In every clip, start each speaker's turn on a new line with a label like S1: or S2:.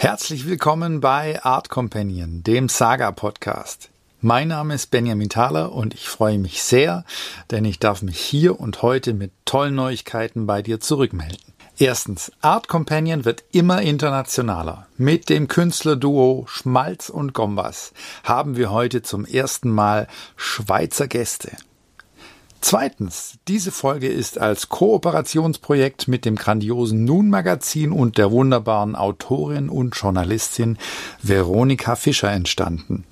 S1: Herzlich willkommen bei Art Companion, dem Saga Podcast. Mein Name ist Benjamin Thaler und ich freue mich sehr, denn ich darf mich hier und heute mit tollen Neuigkeiten bei dir zurückmelden. Erstens, Art Companion wird immer internationaler. Mit dem Künstlerduo Schmalz und Gombas haben wir heute zum ersten Mal Schweizer Gäste. Zweitens, diese Folge ist als Kooperationsprojekt mit dem grandiosen Nun Magazin und der wunderbaren Autorin und Journalistin Veronika Fischer entstanden.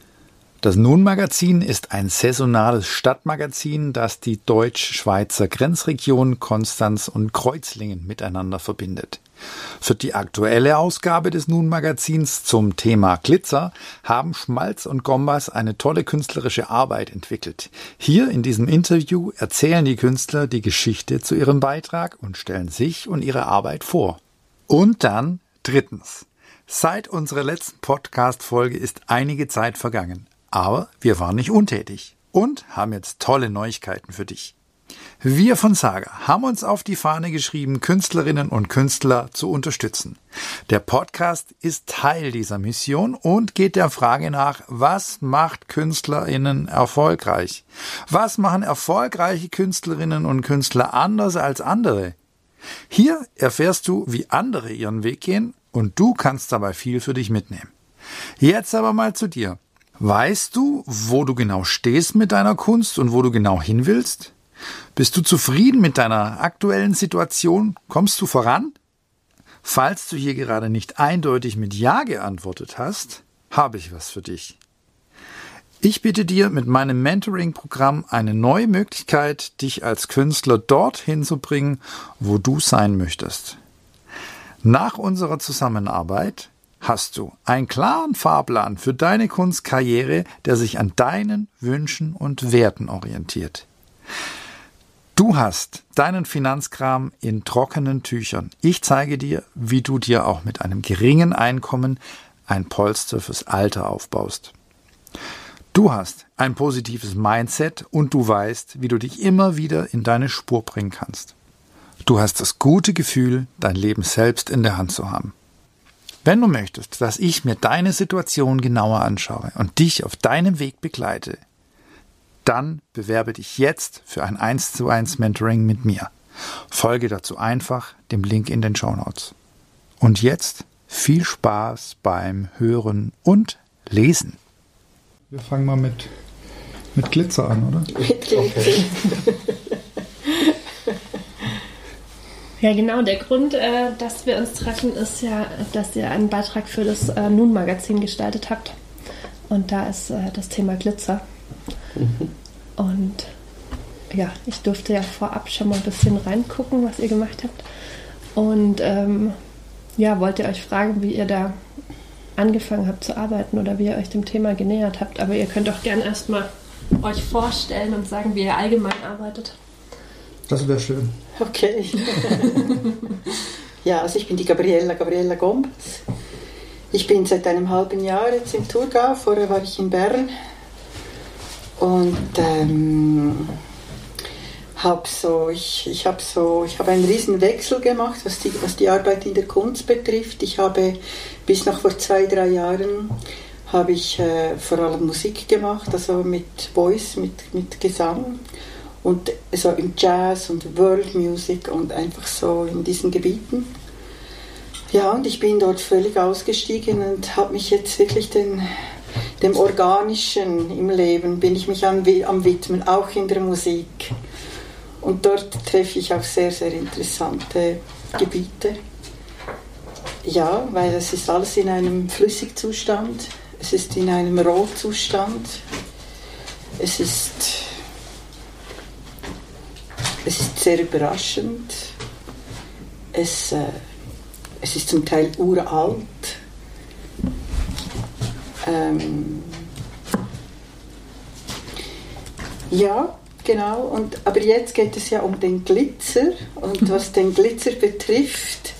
S1: Das Nun-Magazin ist ein saisonales Stadtmagazin, das die deutsch-schweizer Grenzregion Konstanz und Kreuzlingen miteinander verbindet. Für die aktuelle Ausgabe des Nun-Magazins zum Thema Glitzer haben Schmalz und Gombas eine tolle künstlerische Arbeit entwickelt. Hier in diesem Interview erzählen die Künstler die Geschichte zu ihrem Beitrag und stellen sich und ihre Arbeit vor. Und dann drittens. Seit unserer letzten Podcast-Folge ist einige Zeit vergangen. Aber wir waren nicht untätig und haben jetzt tolle Neuigkeiten für dich. Wir von Saga haben uns auf die Fahne geschrieben, Künstlerinnen und Künstler zu unterstützen. Der Podcast ist Teil dieser Mission und geht der Frage nach, was macht Künstlerinnen erfolgreich? Was machen erfolgreiche Künstlerinnen und Künstler anders als andere? Hier erfährst du, wie andere ihren Weg gehen und du kannst dabei viel für dich mitnehmen. Jetzt aber mal zu dir. Weißt du, wo du genau stehst mit deiner Kunst und wo du genau hin willst? Bist du zufrieden mit deiner aktuellen Situation? Kommst du voran? Falls du hier gerade nicht eindeutig mit Ja geantwortet hast, habe ich was für dich. Ich biete dir mit meinem Mentoring-Programm eine neue Möglichkeit, dich als Künstler dorthin zu bringen, wo du sein möchtest. Nach unserer Zusammenarbeit hast du einen klaren Fahrplan für deine Kunstkarriere, der sich an deinen Wünschen und Werten orientiert. Du hast deinen Finanzkram in trockenen Tüchern. Ich zeige dir, wie du dir auch mit einem geringen Einkommen ein Polster fürs Alter aufbaust. Du hast ein positives Mindset und du weißt, wie du dich immer wieder in deine Spur bringen kannst. Du hast das gute Gefühl, dein Leben selbst in der Hand zu haben. Wenn du möchtest, dass ich mir deine Situation genauer anschaue und dich auf deinem Weg begleite, dann bewerbe dich jetzt für ein 1 zu 1 Mentoring mit mir. Folge dazu einfach dem Link in den Show Notes. Und jetzt viel Spaß beim Hören und Lesen.
S2: Wir fangen mal mit, mit Glitzer an, oder? Mit Glitzer. Okay.
S3: Ja, genau. Der Grund, äh, dass wir uns treffen, ist ja, dass ihr einen Beitrag für das äh, Nun-Magazin gestaltet habt. Und da ist äh, das Thema Glitzer. Mhm. Und ja, ich durfte ja vorab schon mal ein bisschen reingucken, was ihr gemacht habt. Und ähm, ja, wollt ihr euch fragen, wie ihr da angefangen habt zu arbeiten oder wie ihr euch dem Thema genähert habt. Aber ihr könnt auch gerne erstmal euch vorstellen und sagen, wie ihr allgemein arbeitet.
S2: Das wäre schön.
S4: Okay. ja, also ich bin die Gabriella, Gabriella Gombes. Ich bin seit einem halben Jahr jetzt im Thurgau, vorher war ich in Bern und ähm, habe so, ich, ich habe so, ich habe einen riesen Wechsel gemacht, was die, was die Arbeit in der Kunst betrifft. Ich habe bis noch vor zwei, drei Jahren habe ich äh, vor allem Musik gemacht, also mit Voice, mit, mit Gesang und so im Jazz und World Music und einfach so in diesen Gebieten. Ja, und ich bin dort völlig ausgestiegen und habe mich jetzt wirklich den, dem Organischen im Leben, bin ich mich am, am Widmen, auch in der Musik. Und dort treffe ich auf sehr, sehr interessante Gebiete. Ja, weil es ist alles in einem Flüssigzustand, es ist in einem Rohzustand, es ist es ist sehr überraschend. Es, äh, es ist zum Teil uralt. Ähm, ja, genau. Und, aber jetzt geht es ja um den Glitzer. Und mhm. was den Glitzer betrifft,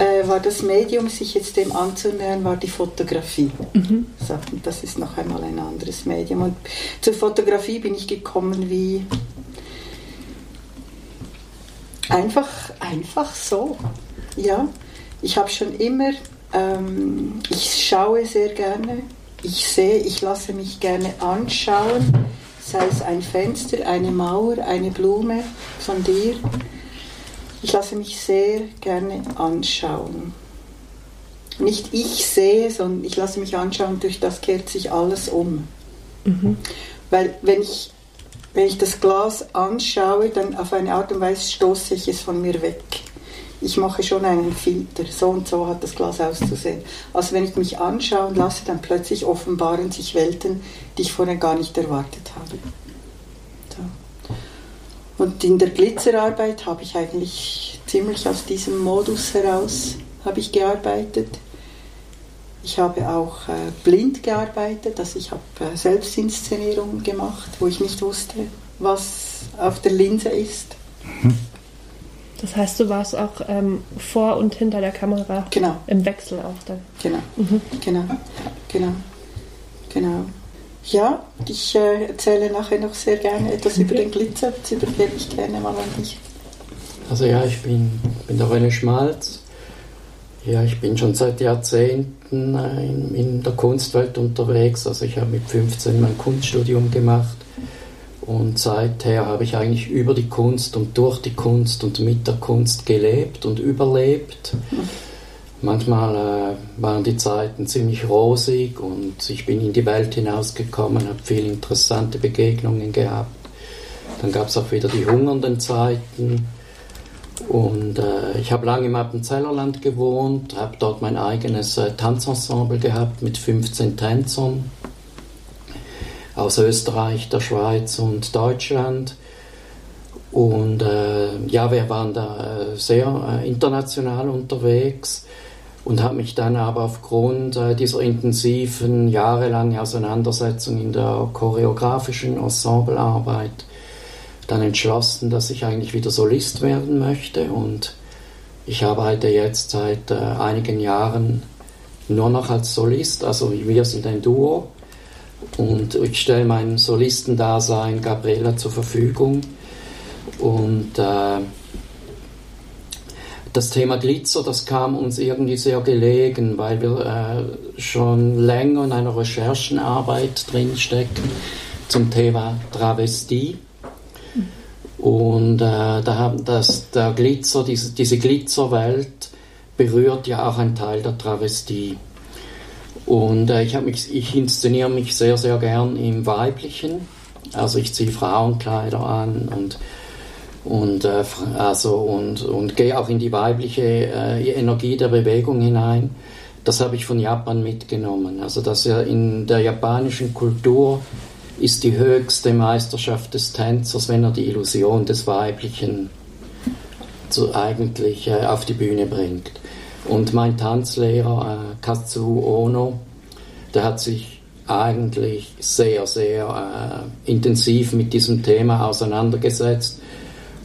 S4: äh, war das Medium, sich jetzt dem anzunähern, war die Fotografie. Mhm. So, und das ist noch einmal ein anderes Medium. Und zur Fotografie bin ich gekommen wie Einfach, einfach so. Ja, ich habe schon immer Ähm, ich schaue sehr gerne. Ich sehe, ich lasse mich gerne anschauen, sei es ein Fenster, eine Mauer, eine Blume von dir. Ich lasse mich sehr gerne anschauen. Nicht ich sehe, sondern ich lasse mich anschauen, durch das kehrt sich alles um. Mhm. Weil wenn ich, wenn ich das Glas anschaue, dann auf eine Art und Weise stoße ich es von mir weg. Ich mache schon einen Filter, so und so hat das Glas auszusehen. Also wenn ich mich anschauen lasse, dann plötzlich offenbaren sich Welten, die ich vorher gar nicht erwartet habe. So. Und in der Glitzerarbeit habe ich eigentlich ziemlich aus diesem Modus heraus habe ich gearbeitet. Ich habe auch äh, blind gearbeitet, also ich habe äh, Selbstinszenierungen gemacht, wo ich nicht wusste, was auf der Linse ist. Mhm.
S3: Das heißt, du warst auch ähm, vor und hinter der Kamera
S4: genau.
S3: im Wechsel auch dann.
S4: Genau, mhm. genau, genau, genau. Ja, ich äh, erzähle nachher noch sehr gerne etwas über den Glitzer, das übergebe ich gerne mal an dich.
S2: Also ja, ich bin, bin der René Schmalz. Ja, ich bin schon seit Jahrzehnten äh, in, in der Kunstwelt unterwegs. Also ich habe mit 15 mein Kunststudium gemacht und seither habe ich eigentlich über die Kunst und durch die Kunst und mit der Kunst gelebt und überlebt. Manchmal äh, waren die Zeiten ziemlich rosig und ich bin in die Welt hinausgekommen, habe viele interessante Begegnungen gehabt. Dann gab es auch wieder die hungernden Zeiten. Und äh, ich habe lange im Appenzellerland gewohnt, habe dort mein eigenes äh, Tanzensemble gehabt mit 15 Tänzern aus Österreich, der Schweiz und Deutschland. Und äh, ja, wir waren da äh, sehr äh, international unterwegs und habe mich dann aber aufgrund äh, dieser intensiven, jahrelangen Auseinandersetzung in der choreografischen Ensemblearbeit dann entschlossen, dass ich eigentlich wieder Solist werden möchte. Und ich arbeite jetzt seit äh, einigen Jahren nur noch als Solist, also wir sind ein Duo und ich stelle mein Solistendasein Gabriela zur Verfügung. Und äh, das Thema Glitzer, das kam uns irgendwie sehr gelegen, weil wir äh, schon länger in einer Recherchenarbeit drinstecken zum Thema Travestie. Und äh, da das, der Glitzer, diese, diese Glitzerwelt berührt ja auch einen Teil der Travestie. Und äh, ich, mich, ich inszeniere mich sehr, sehr gern im Weiblichen. Also ich ziehe Frauenkleider an und, und, äh, also und, und gehe auch in die weibliche äh, Energie der Bewegung hinein. Das habe ich von Japan mitgenommen. Also dass ja in der japanischen Kultur ist die höchste Meisterschaft des Tänzers, wenn er die Illusion des Weiblichen zu, eigentlich äh, auf die Bühne bringt. Und mein Tanzlehrer äh, Katsu Ono, der hat sich eigentlich sehr, sehr äh, intensiv mit diesem Thema auseinandergesetzt.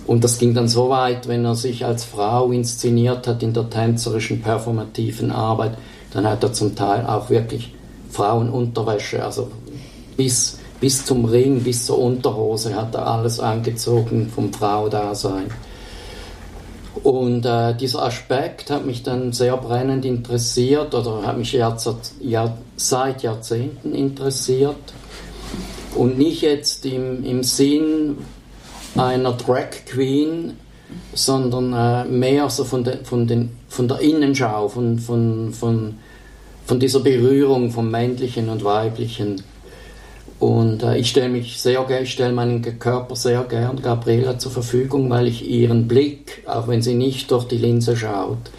S2: Und das ging dann so weit, wenn er sich als Frau inszeniert hat in der tänzerischen, performativen Arbeit, dann hat er zum Teil auch wirklich Frauenunterwäsche, also bis, bis zum Ring, bis zur Unterhose hat er alles angezogen vom Fraudasein. Und äh, dieser Aspekt hat mich dann sehr brennend interessiert oder hat mich Jahr, seit Jahrzehnten interessiert. Und nicht jetzt im, im Sinn einer Drag Queen, sondern äh, mehr so von, de, von, den, von der Innenschau, von, von, von, von dieser Berührung vom Männlichen und Weiblichen. Und äh, ich stelle mich sehr ich stelle meinen Körper sehr gern Gabriela zur Verfügung, weil ich ihren Blick, auch wenn sie nicht durch die Linse schaut,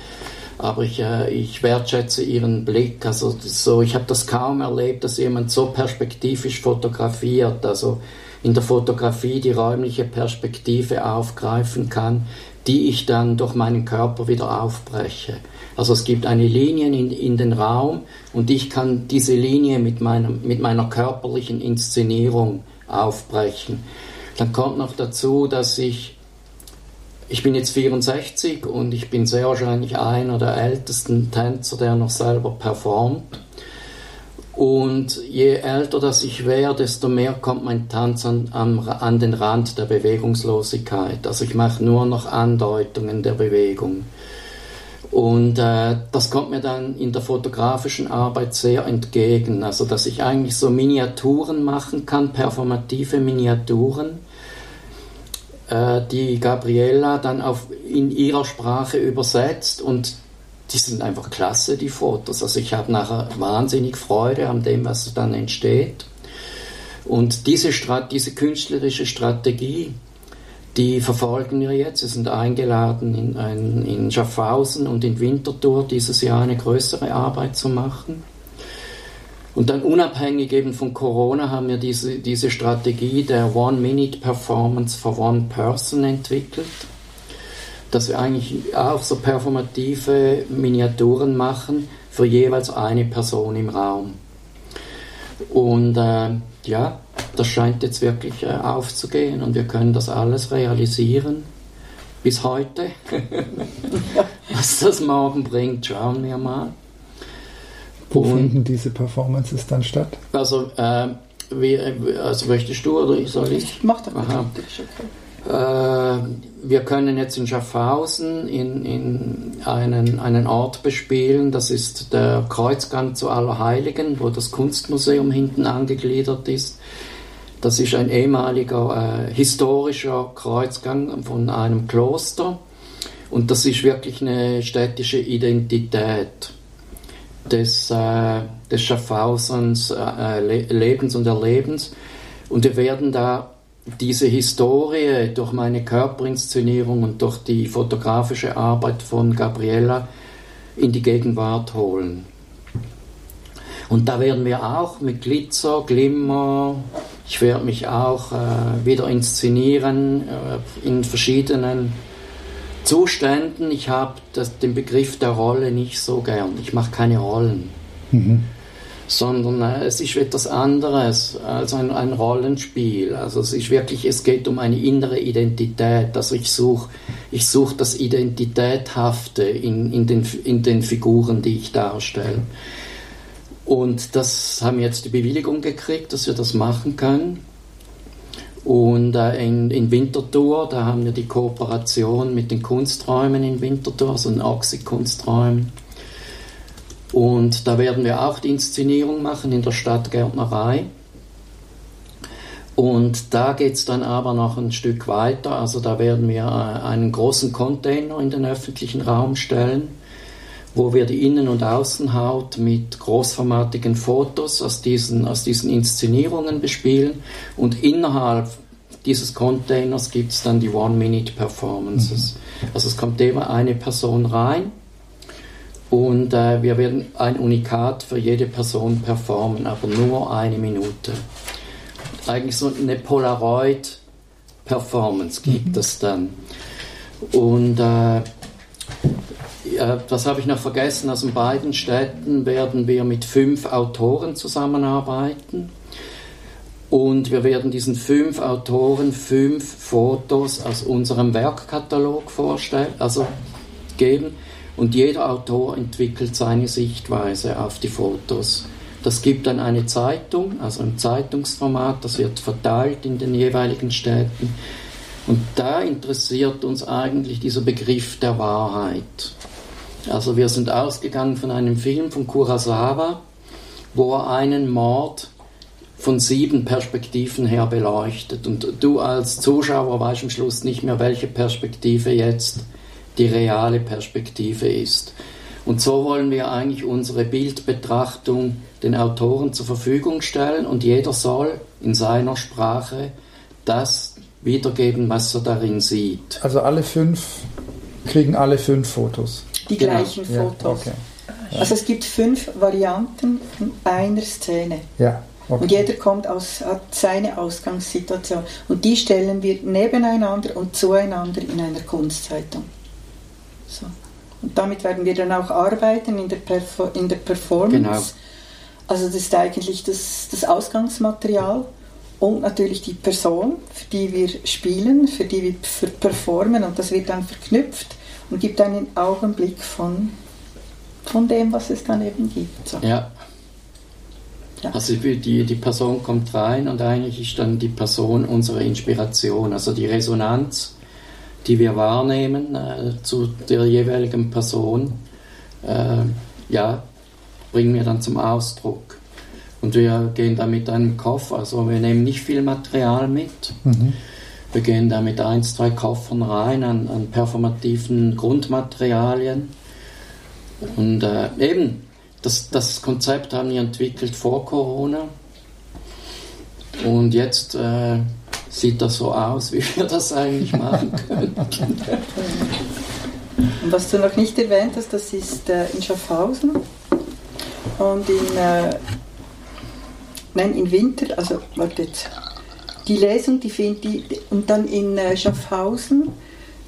S2: aber ich, äh, ich wertschätze ihren Blick. Also so, ich habe das kaum erlebt, dass jemand so perspektivisch fotografiert, also in der Fotografie die räumliche Perspektive aufgreifen kann, die ich dann durch meinen Körper wieder aufbreche. Also es gibt eine Linie in, in den Raum und ich kann diese Linie mit, meinem, mit meiner körperlichen Inszenierung aufbrechen. Dann kommt noch dazu, dass ich, ich bin jetzt 64 und ich bin sehr wahrscheinlich einer der ältesten Tänzer, der noch selber performt. Und je älter das ich wäre, desto mehr kommt mein Tanz an, an den Rand der Bewegungslosigkeit. Also ich mache nur noch Andeutungen der Bewegung. Und äh, das kommt mir dann in der fotografischen Arbeit sehr entgegen. Also, dass ich eigentlich so Miniaturen machen kann, performative Miniaturen, äh, die Gabriella dann auf, in ihrer Sprache übersetzt und die sind einfach klasse, die Fotos. Also ich habe nachher wahnsinnig Freude an dem, was dann entsteht. Und diese, Strat diese künstlerische Strategie, die verfolgen wir jetzt. Sie sind eingeladen, in, ein, in Schaffhausen und in Winterthur dieses Jahr eine größere Arbeit zu machen. Und dann unabhängig eben von Corona haben wir diese, diese Strategie der One-Minute-Performance for One Person entwickelt, dass wir eigentlich auch so performative Miniaturen machen für jeweils eine Person im Raum. Und äh, ja, das scheint jetzt wirklich äh, aufzugehen und wir können das alles realisieren. Bis heute. Was das morgen bringt, schauen wir mal.
S1: Wo und, finden diese Performances dann statt?
S2: Also, äh, wie, also möchtest du oder soll ich?
S4: Ich mach das. Aha.
S2: Äh, wir können jetzt in Schaffhausen in, in einen, einen Ort bespielen, das ist der Kreuzgang zu Allerheiligen, wo das Kunstmuseum hinten angegliedert ist. Das ist ein ehemaliger äh, historischer Kreuzgang von einem Kloster und das ist wirklich eine städtische Identität des, äh, des Schaffhausens äh, Lebens und Erlebens. Und wir werden da diese Historie durch meine Körperinszenierung und durch die fotografische Arbeit von Gabriella in die Gegenwart holen. Und da werden wir auch mit Glitzer, Glimmer, ich werde mich auch äh, wieder inszenieren äh, in verschiedenen Zuständen. Ich habe den Begriff der Rolle nicht so gern. Ich mache keine Rollen. Mhm sondern äh, es ist etwas anderes als ein, ein, Rollenspiel. Also es ist wirklich, es geht um eine innere Identität. Also ich suche ich such das Identitäthafte in, in, den, in den Figuren, die ich darstelle. Und das haben wir jetzt die Bewilligung gekriegt, dass wir das machen können. Und äh, in, in Winterthur, da haben wir die Kooperation mit den Kunsträumen in Winterthur, also den Oxy-Kunsträumen und da werden wir auch die Inszenierung machen in der Stadtgärtnerei. Und da geht es dann aber noch ein Stück weiter. Also da werden wir äh, einen großen Container in den öffentlichen Raum stellen, wo wir die Innen- und Außenhaut mit großformatigen Fotos aus diesen, aus diesen Inszenierungen bespielen. Und innerhalb dieses Containers gibt es dann die One-Minute-Performances. Mhm. Also es kommt immer eine Person rein und äh, wir werden ein Unikat für jede Person performen, aber nur eine Minute. Eigentlich so eine Polaroid-Performance gibt mhm. es dann. Und äh, das habe ich noch vergessen. Also in beiden Städten werden wir mit fünf Autoren zusammenarbeiten. Und wir werden diesen fünf Autoren fünf Fotos aus unserem Werkkatalog vorstellen, also geben. Und jeder Autor entwickelt seine Sichtweise auf die Fotos. Das gibt dann eine Zeitung, also ein Zeitungsformat, das wird verteilt in den jeweiligen Städten. Und da interessiert uns eigentlich dieser Begriff der Wahrheit. Also wir sind ausgegangen von einem Film von Kurosawa, wo er einen Mord von sieben Perspektiven her beleuchtet. Und du als Zuschauer weißt am Schluss nicht mehr, welche Perspektive jetzt die reale Perspektive ist. Und so wollen wir eigentlich unsere Bildbetrachtung den Autoren zur Verfügung stellen und jeder soll in seiner Sprache das wiedergeben, was er darin sieht.
S1: Also alle fünf kriegen alle fünf Fotos.
S4: Die genau. gleichen Fotos. Ja, okay. Also es gibt fünf Varianten von einer Szene.
S1: Ja.
S4: Okay. Und jeder kommt aus, hat seine Ausgangssituation. Und die stellen wir nebeneinander und zueinander in einer Kunstzeitung. So. Und damit werden wir dann auch arbeiten in der, Perfor in der Performance. Genau. Also das ist eigentlich das, das Ausgangsmaterial und natürlich die Person, für die wir spielen, für die wir performen und das wird dann verknüpft und gibt einen Augenblick von, von dem, was es dann eben gibt.
S2: So. Ja. ja. Also die, die Person kommt rein und eigentlich ist dann die Person unsere Inspiration, also die Resonanz die wir wahrnehmen äh, zu der jeweiligen Person, äh, ja, bringen wir dann zum Ausdruck. Und wir gehen da mit einem Koffer, also wir nehmen nicht viel Material mit. Mhm. Wir gehen da mit ein, zwei Koffern rein an, an performativen Grundmaterialien. Und äh, eben, das, das Konzept haben wir entwickelt vor Corona. Und jetzt äh, sieht das so aus, wie wir das eigentlich machen können.
S4: Und was du noch nicht erwähnt hast, das ist äh, in Schaffhausen und in, äh, nein, in Winter, also wartet, die Lesung, die findet die, und dann in äh, Schaffhausen,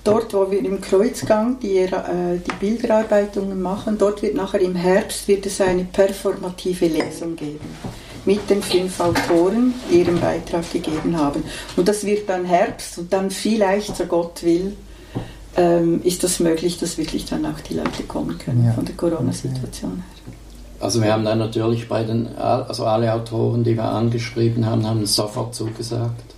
S4: dort wo wir im Kreuzgang die, äh, die Bilderarbeitungen machen, dort wird nachher im Herbst wird es eine performative Lesung geben mit den fünf Autoren, die ihren Beitrag gegeben haben. Und das wird dann Herbst und dann vielleicht, so Gott will, ähm, ist das möglich, dass wirklich dann auch die Leute kommen können ja. von der Corona-Situation her.
S2: Also wir haben dann natürlich bei den, also alle Autoren, die wir angeschrieben haben, haben sofort zugesagt.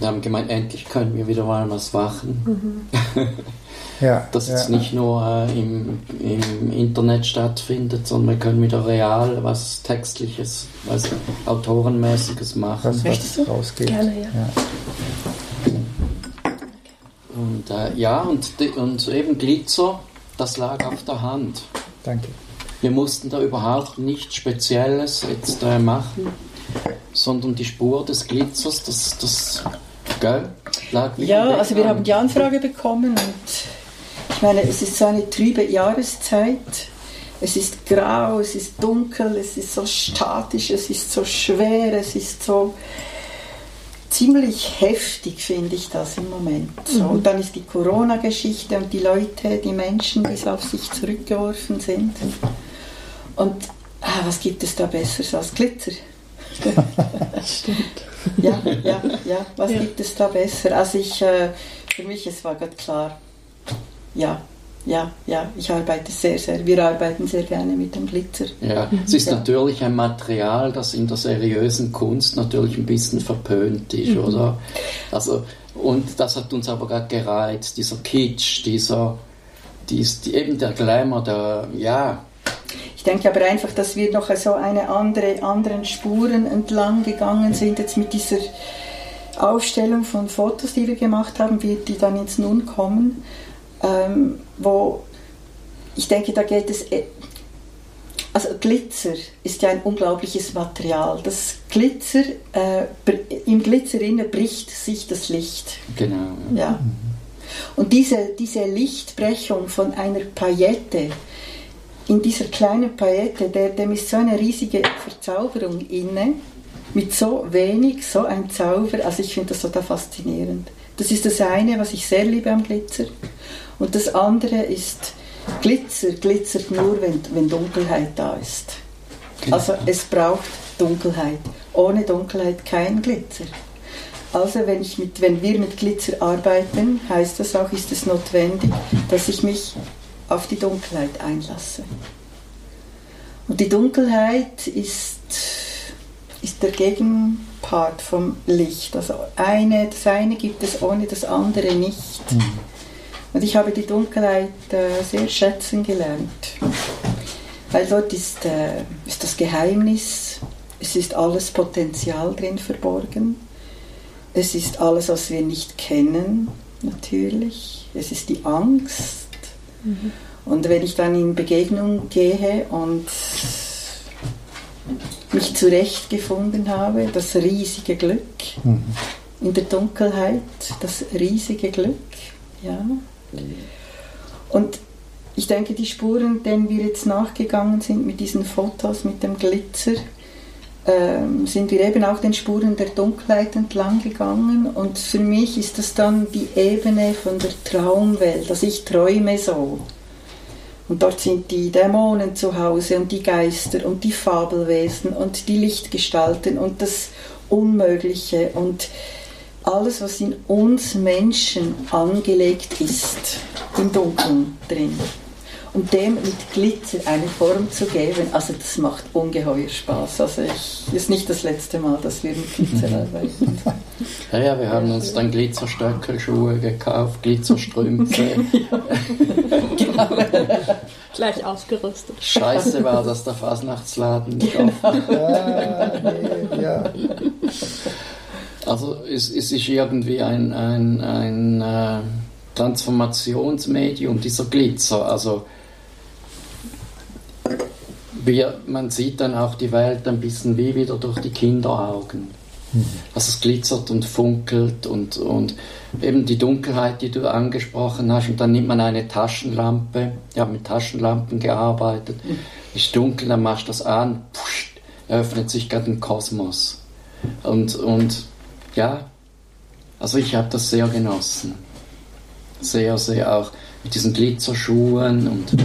S2: Wir haben gemeint, endlich können wir wieder mal was machen. Mhm. ja, Dass ja. es nicht nur äh, im, im Internet stattfindet, sondern wir können wieder real was Textliches, was Autorenmäßiges machen.
S1: Was, was rausgeht. Gerne, ja. ja.
S2: Und äh, ja, und, und eben Glitzer, das lag auf der Hand.
S1: Danke.
S2: Wir mussten da überhaupt nichts Spezielles jetzt äh, machen, sondern die Spur des Glitzers, das, das gell,
S4: lag Ja, also wir haben die Anfrage bekommen und ich meine, es ist so eine trübe Jahreszeit. Es ist grau, es ist dunkel, es ist so statisch, es ist so schwer, es ist so ziemlich heftig, finde ich das im Moment. So, mhm. Und dann ist die Corona-Geschichte und die Leute, die Menschen, die auf sich zurückgeworfen sind. Und ah, was gibt es da Besseres als Glitzer?
S3: Stimmt.
S4: Ja, ja, ja. Was ja. gibt es da besser? Also ich, äh, für mich, es war gerade klar, ja, ja, ja, ich arbeite sehr, sehr, wir arbeiten sehr gerne mit dem Glitzer.
S2: Ja, es ist ja. natürlich ein Material, das in der seriösen Kunst natürlich ein bisschen verpönt ist, mhm. oder? Also, und das hat uns aber gerade gereizt, dieser Kitsch, dieser, dies, die, eben der Glamour, der, ja,
S4: ich denke aber einfach, dass wir noch so eine andere, anderen Spuren entlang gegangen sind, jetzt mit dieser Aufstellung von Fotos, die wir gemacht haben, die dann jetzt nun kommen, ähm, wo ich denke, da geht es. E- also Glitzer ist ja ein unglaubliches Material. Das Glitzer, äh, im Glitzer bricht sich das Licht.
S2: Genau.
S4: Ja. Und diese, diese Lichtbrechung von einer Paillette, in dieser kleinen Paillette, der, dem ist so eine riesige Verzauberung inne, mit so wenig, so ein Zauber. Also ich finde das total faszinierend. Das ist das eine, was ich sehr liebe am Glitzer. Und das andere ist, Glitzer glitzert nur, wenn, wenn Dunkelheit da ist. Also es braucht Dunkelheit. Ohne Dunkelheit kein Glitzer. Also wenn, ich mit, wenn wir mit Glitzer arbeiten, heißt das auch, ist es notwendig, dass ich mich auf die Dunkelheit einlasse. Und die Dunkelheit ist, ist der Gegenpart vom Licht. Also eine, das eine gibt es ohne das andere nicht. Mhm. Und ich habe die Dunkelheit äh, sehr schätzen gelernt. Weil dort ist, äh, ist das Geheimnis, es ist alles Potenzial drin verborgen. Es ist alles, was wir nicht kennen, natürlich. Es ist die Angst, Mhm. Und wenn ich dann in Begegnung gehe und mich zurechtgefunden habe, das riesige Glück mhm. in der Dunkelheit, das riesige Glück, ja. Und ich denke, die Spuren, denen wir jetzt nachgegangen sind mit diesen Fotos, mit dem Glitzer, ähm, sind wir eben auch den Spuren der Dunkelheit entlang gegangen und für mich ist das dann die Ebene von der Traumwelt, also ich träume so. Und dort sind die Dämonen zu Hause und die Geister und die Fabelwesen und die Lichtgestalten und das Unmögliche und alles, was in uns Menschen angelegt ist, im Dunkeln drin. und dem mit Glitzer eine Form zu geben, also das macht ungeheuer Spaß. Also ich ist nicht das letzte Mal, dass wir mit Glitzer mhm. arbeiten.
S2: Ja, ja, wir haben uns dann Glitzerstöckelschuhe gekauft, Glitzerstrümpfe.
S3: genau. Gleich ausgerüstet.
S2: Scheiße war, dass der Fasnachtsladen nicht genau. offen ah, nee, ja. Also es, es ist irgendwie ein, ein, ein äh, Transformationsmedium, dieser Glitzer. Also wir, man sieht dann auch die Welt ein bisschen wie wieder durch die Kinderaugen. Mhm. Also es glitzert und funkelt und, und eben die Dunkelheit, die du angesprochen hast. Und dann nimmt man eine Taschenlampe. Ich habe mit Taschenlampen gearbeitet. Mhm. Ist dunkel, dann machst du das an, pfft, öffnet sich gerade ein Kosmos. Und, und ja, also ich habe das sehr genossen. Sehr, sehr auch mit diesen Glitzerschuhen und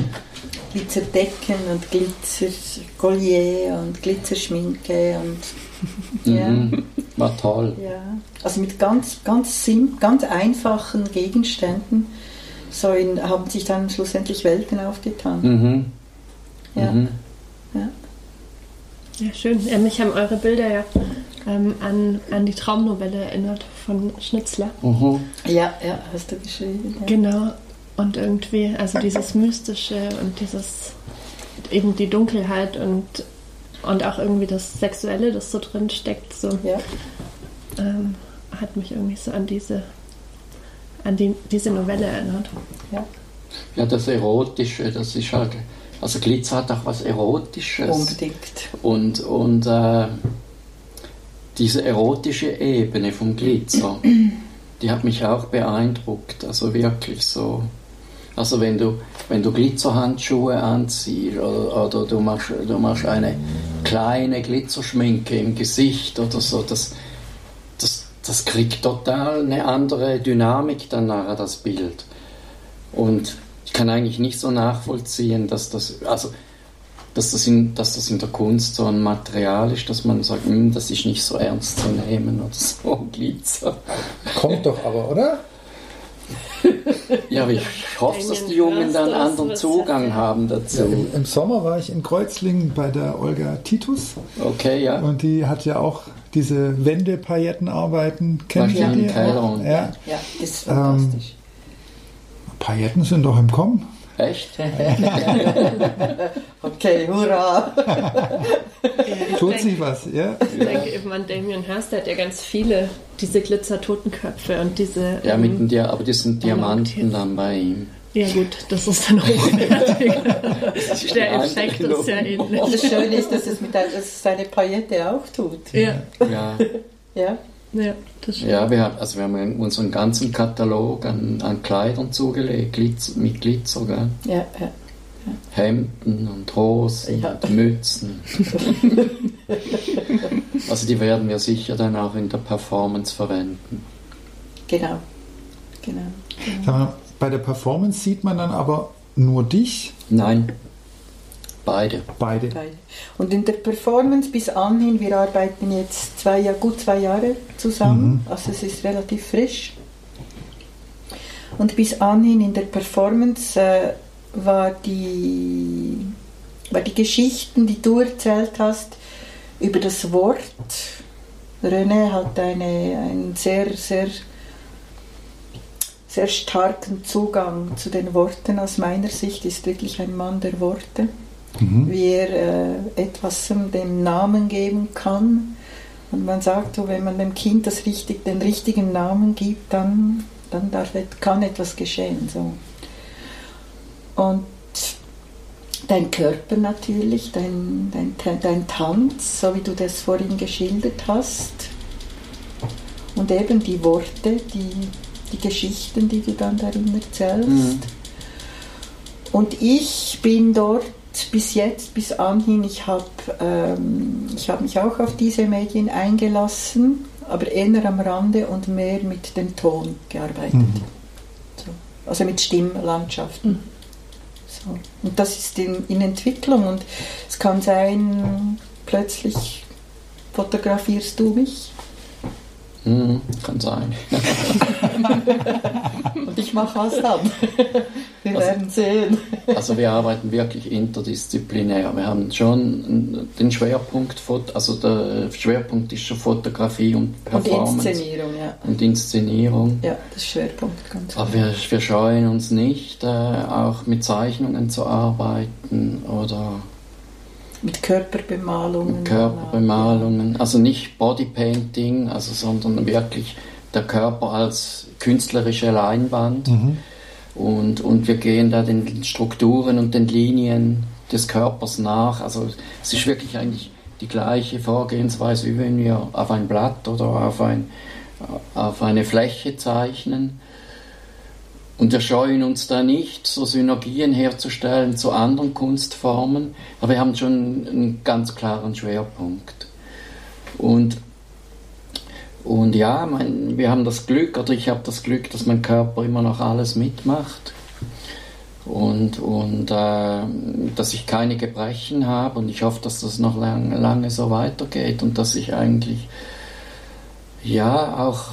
S4: Glitzerdecken und Glitzercollier und Glitzerschminke und
S2: ja. Mhm. War toll.
S4: Ja. Also mit ganz, ganz, sim ganz einfachen Gegenständen so in, haben sich dann schlussendlich Welten aufgetan.
S2: Mhm.
S4: Ja. Mhm. ja.
S3: Ja, schön. Mich haben eure Bilder ja ähm, an, an die Traumnovelle erinnert von Schnitzler.
S4: Mhm. Ja, ja, hast du geschrieben. Ja.
S3: Genau. Und irgendwie, also dieses Mystische und dieses, eben die Dunkelheit und, und auch irgendwie das Sexuelle, das so drin steckt, so, ja. ähm, hat mich irgendwie so an diese, an die, diese Novelle erinnert.
S4: Ja.
S2: ja, das Erotische, das ist halt, also Glitzer hat auch was Erotisches.
S4: Unbedingt.
S2: Und, und äh, diese erotische Ebene vom Glitzer, die hat mich auch beeindruckt. Also wirklich so. Also wenn du, wenn du Glitzerhandschuhe anziehst oder, oder du, machst, du machst eine kleine Glitzerschminke im Gesicht oder so, das, das, das kriegt total eine andere Dynamik dann nachher, das Bild. Und ich kann eigentlich nicht so nachvollziehen, dass das, also dass das, in, dass das in der Kunst so ein Material ist, dass man sagt, hm, das ist nicht so ernst zu nehmen oder so, Glitzer.
S1: Kommt doch aber, oder?
S2: ja, aber ich hoffe, dass die Jungen dann einen anderen Zugang haben dazu. Ja,
S1: im, im, Sommer war ich in Kreuzlingen bei der Olga Titus.
S2: Okay, ja.
S1: Und die hat ja auch diese Wände-Paillettenarbeiten.
S2: Kennt ihr die?
S4: Keller ja. ja, ist fantastisch.
S1: Ähm, Pailletten sind doch im Kommen.
S2: Echt?
S4: okay, hurra!
S1: Tut denke, sich was, ja?
S3: Ich denke eben an Damien Hirst, der hat ja ganz viele, diese Glitzer-Totenköpfe und diese.
S2: Ja, mit ähm, aber das sind Diamanten dann bei ihm.
S3: Ja gut, das ist dann hochwertig. der Effekt ist ja ähnlich.
S4: Und das Schöne ist, dass es, mit dass es seine Paillette auch tut.
S3: Ja.
S2: Ja.
S4: ja.
S3: Ja, das stimmt.
S2: Ja, wir haben, also wir haben unseren ganzen Katalog an, an Kleidern zugelegt, Glitzer, mit Glitzer, gell?
S4: Ja, ja.
S2: Hemden und Hosen ja. und Mützen. also die werden wir sicher dann auch in der Performance verwenden.
S4: Genau. genau.
S1: genau. Bei der Performance sieht man dann aber nur dich?
S2: Nein. Beide.
S1: Beide.
S4: Beide. Und in der Performance bis anhin, wir arbeiten jetzt zwei, gut zwei Jahre zusammen, mhm. also es ist relativ frisch. Und bis anhin in der Performance äh, war, die, war die Geschichten, die du erzählt hast, über das Wort. René hat eine, einen sehr, sehr, sehr starken Zugang zu den Worten. Aus meiner Sicht ist wirklich ein Mann der Worte mhm. wie er äh, etwas dem Namen geben kann. Und man sagt so, wenn man dem Kind das richtig, den richtigen Namen gibt, dann, dann darf, kann etwas geschehen. So. Und dein Körper natürlich, dein, dein, dein Tanz, so wie du das vorhin geschildert hast. Und eben die Worte, die, die Geschichten, die du dann darin erzählst. Mhm. Und ich bin dort bis jetzt, bis anhin, ich habe ähm, hab mich auch auf diese Medien eingelassen, aber eher am Rande und mehr mit dem Ton gearbeitet. Mhm. So. Also mit Stimmlandschaften. Mhm. So. Und das ist in, in Entwicklung und es kann sein, plötzlich fotografierst du mich
S2: Hm, kann sein.
S4: Und ich mache was dann. Wir also, werden sehen.
S2: Also wir arbeiten wirklich interdisziplinär. Wir haben schon den Schwerpunkt, also der Schwerpunkt ist schon Fotografie und Performance.
S4: Und Inszenierung, ja.
S2: Und Inszenierung.
S4: Ja, das ist Schwerpunkt. Ganz
S2: Aber wir, wir scheuen uns nicht, äh, auch mit Zeichnungen zu arbeiten oder
S4: mit Körperbemalungen.
S2: Körperbemalungen, also nicht Bodypainting, also, sondern wirklich der Körper als künstlerische Leinwand. Mhm. Und, und wir gehen da den Strukturen und den Linien des Körpers nach. Also es ist wirklich eigentlich die gleiche Vorgehensweise, wie wenn wir auf ein Blatt oder auf, ein, auf eine Fläche zeichnen. Und wir scheuen uns da nicht, so Synergien herzustellen zu anderen Kunstformen, aber wir haben schon einen ganz klaren Schwerpunkt. Und, und ja, mein, wir haben das Glück, oder ich habe das Glück, dass mein Körper immer noch alles mitmacht. Und, und äh, dass ich keine Gebrechen habe. Und ich hoffe, dass das noch lang, lange so weitergeht. Und dass ich eigentlich ja auch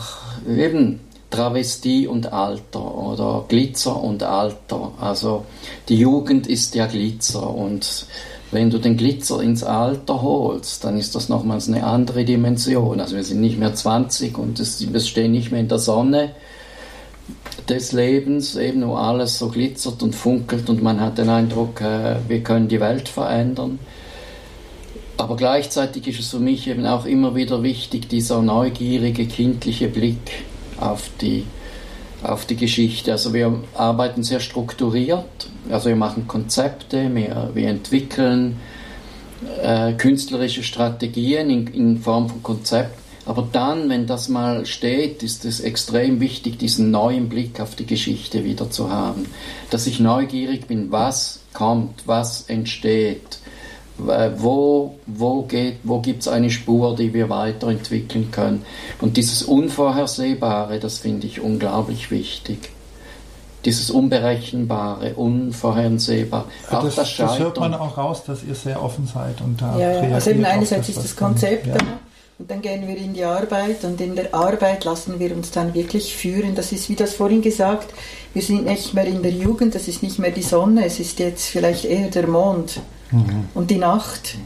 S2: eben Travestie und Alter oder Glitzer und Alter. Also die Jugend ist ja Glitzer und wenn du den Glitzer ins Alter holst, dann ist das nochmals eine andere Dimension. Also wir sind nicht mehr 20 und wir stehen nicht mehr in der Sonne des Lebens, eben wo alles so glitzert und funkelt und man hat den Eindruck, äh, wir können die Welt verändern. Aber gleichzeitig ist es für mich eben auch immer wieder wichtig, dieser neugierige, kindliche Blick auf die, auf die Geschichte. Also wir arbeiten sehr strukturiert, also wir machen Konzepte, wir, wir entwickeln äh, künstlerische Strategien in, in Form von Konzept. Aber dann, wenn das mal steht, ist es extrem wichtig, diesen neuen Blick auf die Geschichte wieder zu haben. Dass ich neugierig bin, was kommt, was entsteht wo, wo, wo gibt es eine Spur, die wir weiterentwickeln können. Und dieses Unvorhersehbare, das finde ich unglaublich wichtig. Dieses Unberechenbare, Unvorhersehbare.
S1: Ja, das, das, das, hört man auch raus, dass ihr sehr offen seid und da
S4: ja, ja. Also eben einerseits das, ist das Konzept dann, ja. und dann gehen wir in die Arbeit und in der Arbeit lassen wir uns dann wirklich führen. Das ist, wie das vorhin gesagt, wir sind nicht mehr in der Jugend, das ist nicht mehr die Sonne, es ist jetzt vielleicht eher der Mond mhm. und die Nacht.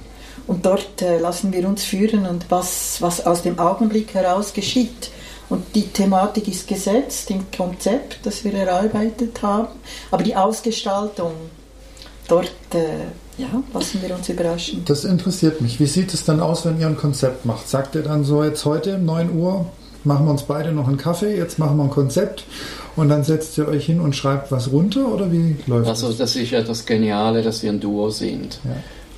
S4: Und dort äh, lassen wir uns führen und was, was aus dem Augenblick heraus geschieht. Und die Thematik ist gesetzt im Konzept, das wir erarbeitet haben, aber die Ausgestaltung, dort äh, ja, lassen wir uns überraschen.
S1: Das interessiert mich. Wie sieht es dann aus, wenn ihr ein Konzept macht? Sagt ihr dann so, jetzt heute 9 Uhr machen wir uns beide noch einen Kaffee, jetzt machen wir ein Konzept und dann setzt ihr euch hin und schreibt was runter oder wie läuft
S2: also, das? Also das ist ja das Geniale, dass wir ein Duo sind. Ja.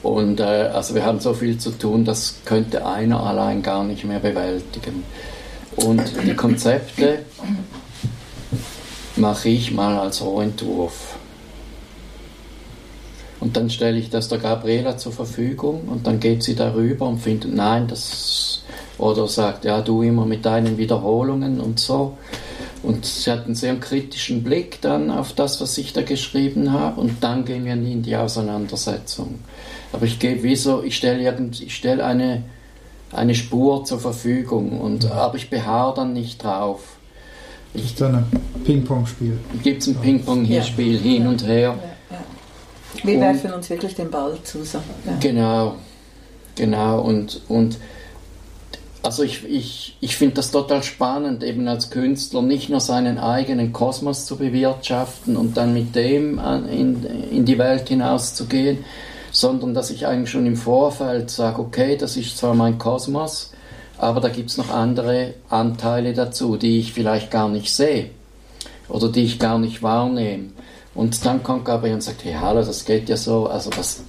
S2: Und äh, also wir haben so viel zu tun, das könnte einer allein gar nicht mehr bewältigen. Und die Konzepte mache ich mal als Rohentwurf. Und dann stelle ich das der Gabriela zur Verfügung und dann geht sie darüber und findet, nein, das oder sagt, ja, du immer mit deinen Wiederholungen und so. Und sie hat einen sehr kritischen Blick dann auf das, was ich da geschrieben habe, und dann gehen wir in die Auseinandersetzung. Aber ich gebe wie so, ich stelle ich stelle eine, eine Spur zur Verfügung, und, ja. aber ich beharre dann nicht drauf.
S1: Ich, ist dann ein Ping-Pong-Spiel.
S2: Gibt es ein Ping-Pong-Spiel ja. hin und her. Ja,
S4: Wir und, werfen uns wirklich den Ball zusammen.
S2: Genau, genau. Und, und also ich, ich, ich finde das total spannend, eben als Künstler nicht nur seinen eigenen Kosmos zu bewirtschaften und dann mit dem in, in die Welt hinauszugehen, sondern dass ich eigentlich schon im Vorfeld sage, okay, das ist zwar mein Kosmos, aber da gibt es noch andere Anteile dazu, die ich vielleicht gar nicht sehe oder die ich gar nicht wahrnehme. Und dann kommt Gabriel und sagt, hey, hallo, das geht ja so, also was,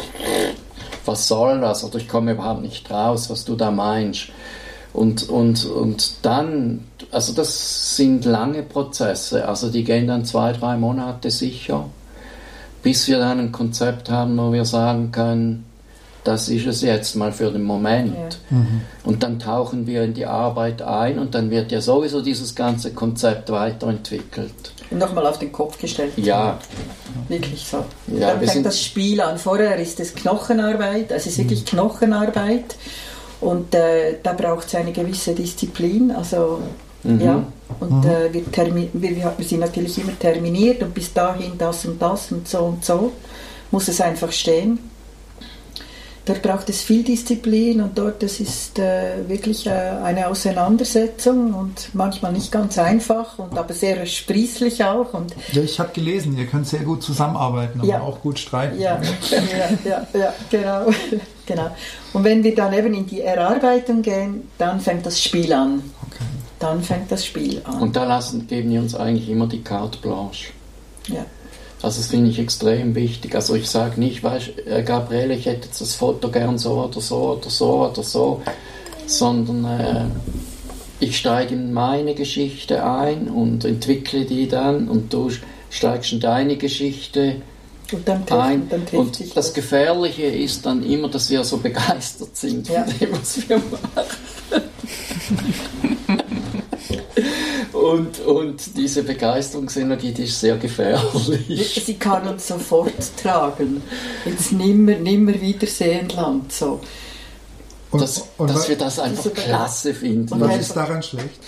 S2: was soll das? Oder ich komme überhaupt nicht raus, was du da meinst. Und, und, und dann, also das sind lange Prozesse, also die gehen dann zwei, drei Monate sicher, bis wir dann ein Konzept haben, wo wir sagen können, das ist es jetzt mal für den Moment. Ja. Mhm. Und dann tauchen wir in die Arbeit ein und dann wird ja sowieso dieses ganze Konzept weiterentwickelt.
S4: Und nochmal auf den Kopf gestellt.
S2: Ja.
S4: Wirklich so. Ja, dann fängt das Spiel an. Vorher ist es Knochenarbeit, es ist wirklich mhm. Knochenarbeit. Und äh, da braucht es eine gewisse Disziplin. Also, ja. Und äh, wir, wir, wir sind natürlich immer terminiert und bis dahin das und das und so und so muss es einfach stehen. Dort braucht es viel Disziplin und dort das ist äh, wirklich äh, eine Auseinandersetzung und manchmal nicht ganz einfach und aber sehr sprießlich auch und
S1: Ja, ich habe gelesen, ihr könnt sehr gut zusammenarbeiten, aber
S4: Ja.
S1: auch gut streiten.
S4: ja, ja, ja, ja, genau, genau. Und wenn wir dann eben in die Erarbeitung gehen, dann fängt das Spiel an.
S1: Okay.
S4: Dann fängt das Spiel an.
S2: Und da lassen, geben die uns eigentlich immer die Carte Blanche.
S4: ja.
S2: Also das finde ich extrem wichtig. Also ich sage nicht, weißt, äh, Gabriele, ich hätte jetzt das Foto gern so oder so oder so oder so, sondern äh, ich steige in meine Geschichte ein und entwickle die dann und du steigst in deine Geschichte
S4: Und dann trifft,
S2: ein.
S4: dann
S2: Und
S4: sich
S2: das Gefährliche ist dann immer, dass wir so begeistert sind
S4: Ja.
S2: von dem, was wir machen. Und, und diese Begeisterungsenergie, die ist sehr gefährlich.
S4: Sie kann uns sofort tragen. Jetzt nimmer, nimmer wiedersehen Land. So.
S1: Und,
S2: Dass,
S1: und
S2: dass wir das einfach klasse finden.
S4: Und
S1: was ist daran schlecht?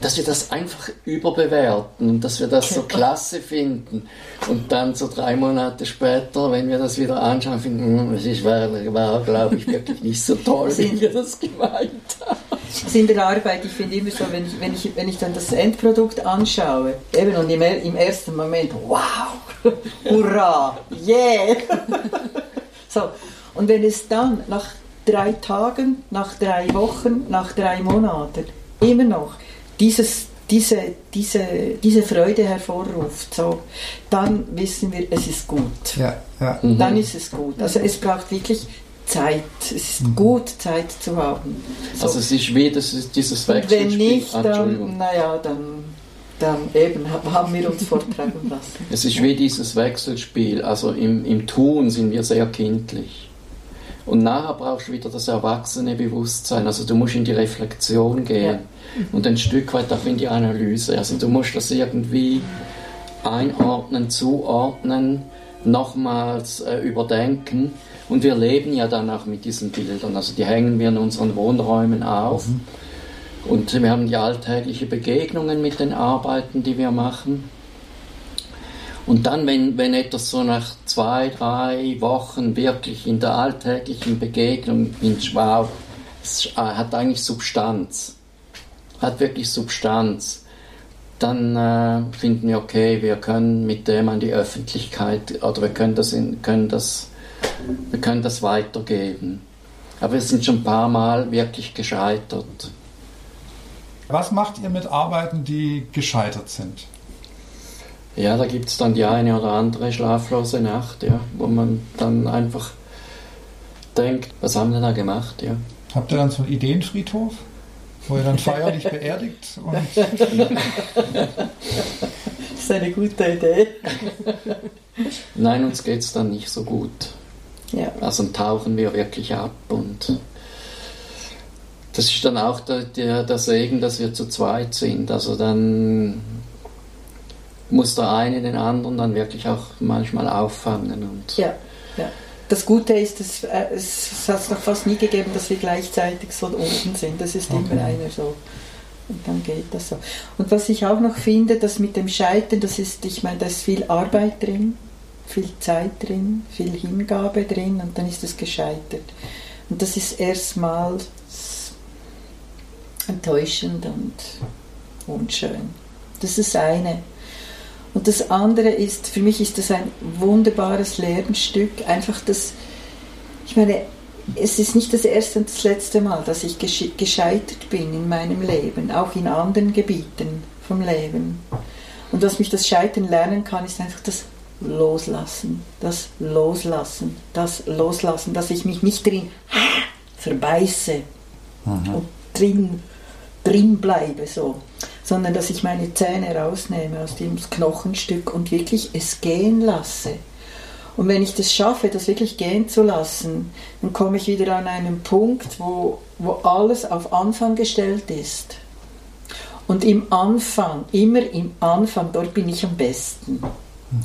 S2: Dass wir das einfach überbewerten und dass wir das so klasse finden und dann so drei Monate später, wenn wir das wieder anschauen, finden, "Hm, es ist, war, war glaube ich, wirklich nicht so toll, wie wir das gemeint haben.
S4: Also in der Arbeit, ich finde immer so, wenn ich, wenn, ich, wenn ich dann das Endprodukt anschaue, eben und im, im ersten Moment, wow, hurra, yeah. so, und wenn es dann nach drei Tagen, nach drei Wochen, nach drei Monaten immer noch dieses, diese, diese, diese Freude hervorruft, so, dann wissen wir, es ist gut.
S1: Ja, ja.
S4: Dann ist es gut. Also es braucht wirklich Zeit. Es ist gut, Zeit zu haben. So.
S2: Also es ist wie das ist dieses Wechselspiel.
S4: wenn nicht, dann,
S2: Entschuldigung.
S4: naja, dann, dann eben ha- haben wir uns vortreiben lassen.
S2: Es ist wie dieses Wechselspiel. Also im, im Tun sind wir sehr kindlich. Und nachher brauchst du wieder das erwachsene Bewusstsein. Also du musst in die Reflexion gehen und ein Stück weit auch in die Analyse. Also du musst das irgendwie einordnen, zuordnen, nochmals äh, überdenken. Und wir leben ja dann auch mit diesen Bildern. Also die hängen wir in unseren Wohnräumen auf. Und wir haben die alltägliche Begegnungen mit den Arbeiten, die wir machen. Und dann, wenn, wenn etwas so nach zwei, drei Wochen wirklich in der alltäglichen Begegnung bin, wow, es hat eigentlich Substanz, hat wirklich Substanz, dann äh, finden wir, okay, wir können mit dem an die Öffentlichkeit oder wir können das, in, können das, wir können das weitergeben. Aber wir sind schon ein paar Mal wirklich gescheitert.
S1: Was macht ihr mit Arbeiten, die gescheitert sind?
S2: Ja, da gibt es dann die eine oder andere schlaflose Nacht, ja, wo man dann einfach denkt, was haben wir da gemacht, ja.
S1: Habt ihr dann so einen Ideenfriedhof, wo ihr dann feierlich beerdigt? Und
S4: Das ist eine gute Idee.
S2: Nein, uns geht es dann nicht so gut.
S4: Ja.
S2: Also tauchen wir wirklich ab und das ist dann auch der, der, der Segen, dass wir zu zweit sind. Also dann muss der eine den anderen dann wirklich auch manchmal auffangen. Und
S4: Ja, ja. Das Gute ist, dass, äh, es hat es noch fast nie gegeben, dass wir gleichzeitig so unten sind. Das ist
S1: Okay.
S4: immer einer so. Und dann geht das so. Und was ich auch noch finde, dass mit dem Scheitern, das ist, ich meine, da ist viel Arbeit drin, viel Zeit drin, viel Hingabe drin und dann ist es gescheitert. Und das ist erstmals enttäuschend und unschön. Das ist das eine. Und das andere ist, für mich ist das ein wunderbares Lernstück, einfach das, ich meine, es ist nicht das erste und das letzte Mal, dass ich gesche- gescheitert bin in meinem Leben, auch in anderen Gebieten vom Leben. Und was mich das Scheitern lernen kann, ist einfach das Loslassen, das Loslassen, das Loslassen, dass ich mich nicht drin verbeiße und drin, drin bleibe so, sondern dass ich meine Zähne rausnehme aus dem Knochenstück und wirklich es gehen lasse. Und wenn ich das schaffe, das wirklich gehen zu lassen, dann komme ich wieder an einen Punkt, wo, wo alles auf Anfang gestellt ist. Und im Anfang, immer im Anfang, dort bin ich am besten.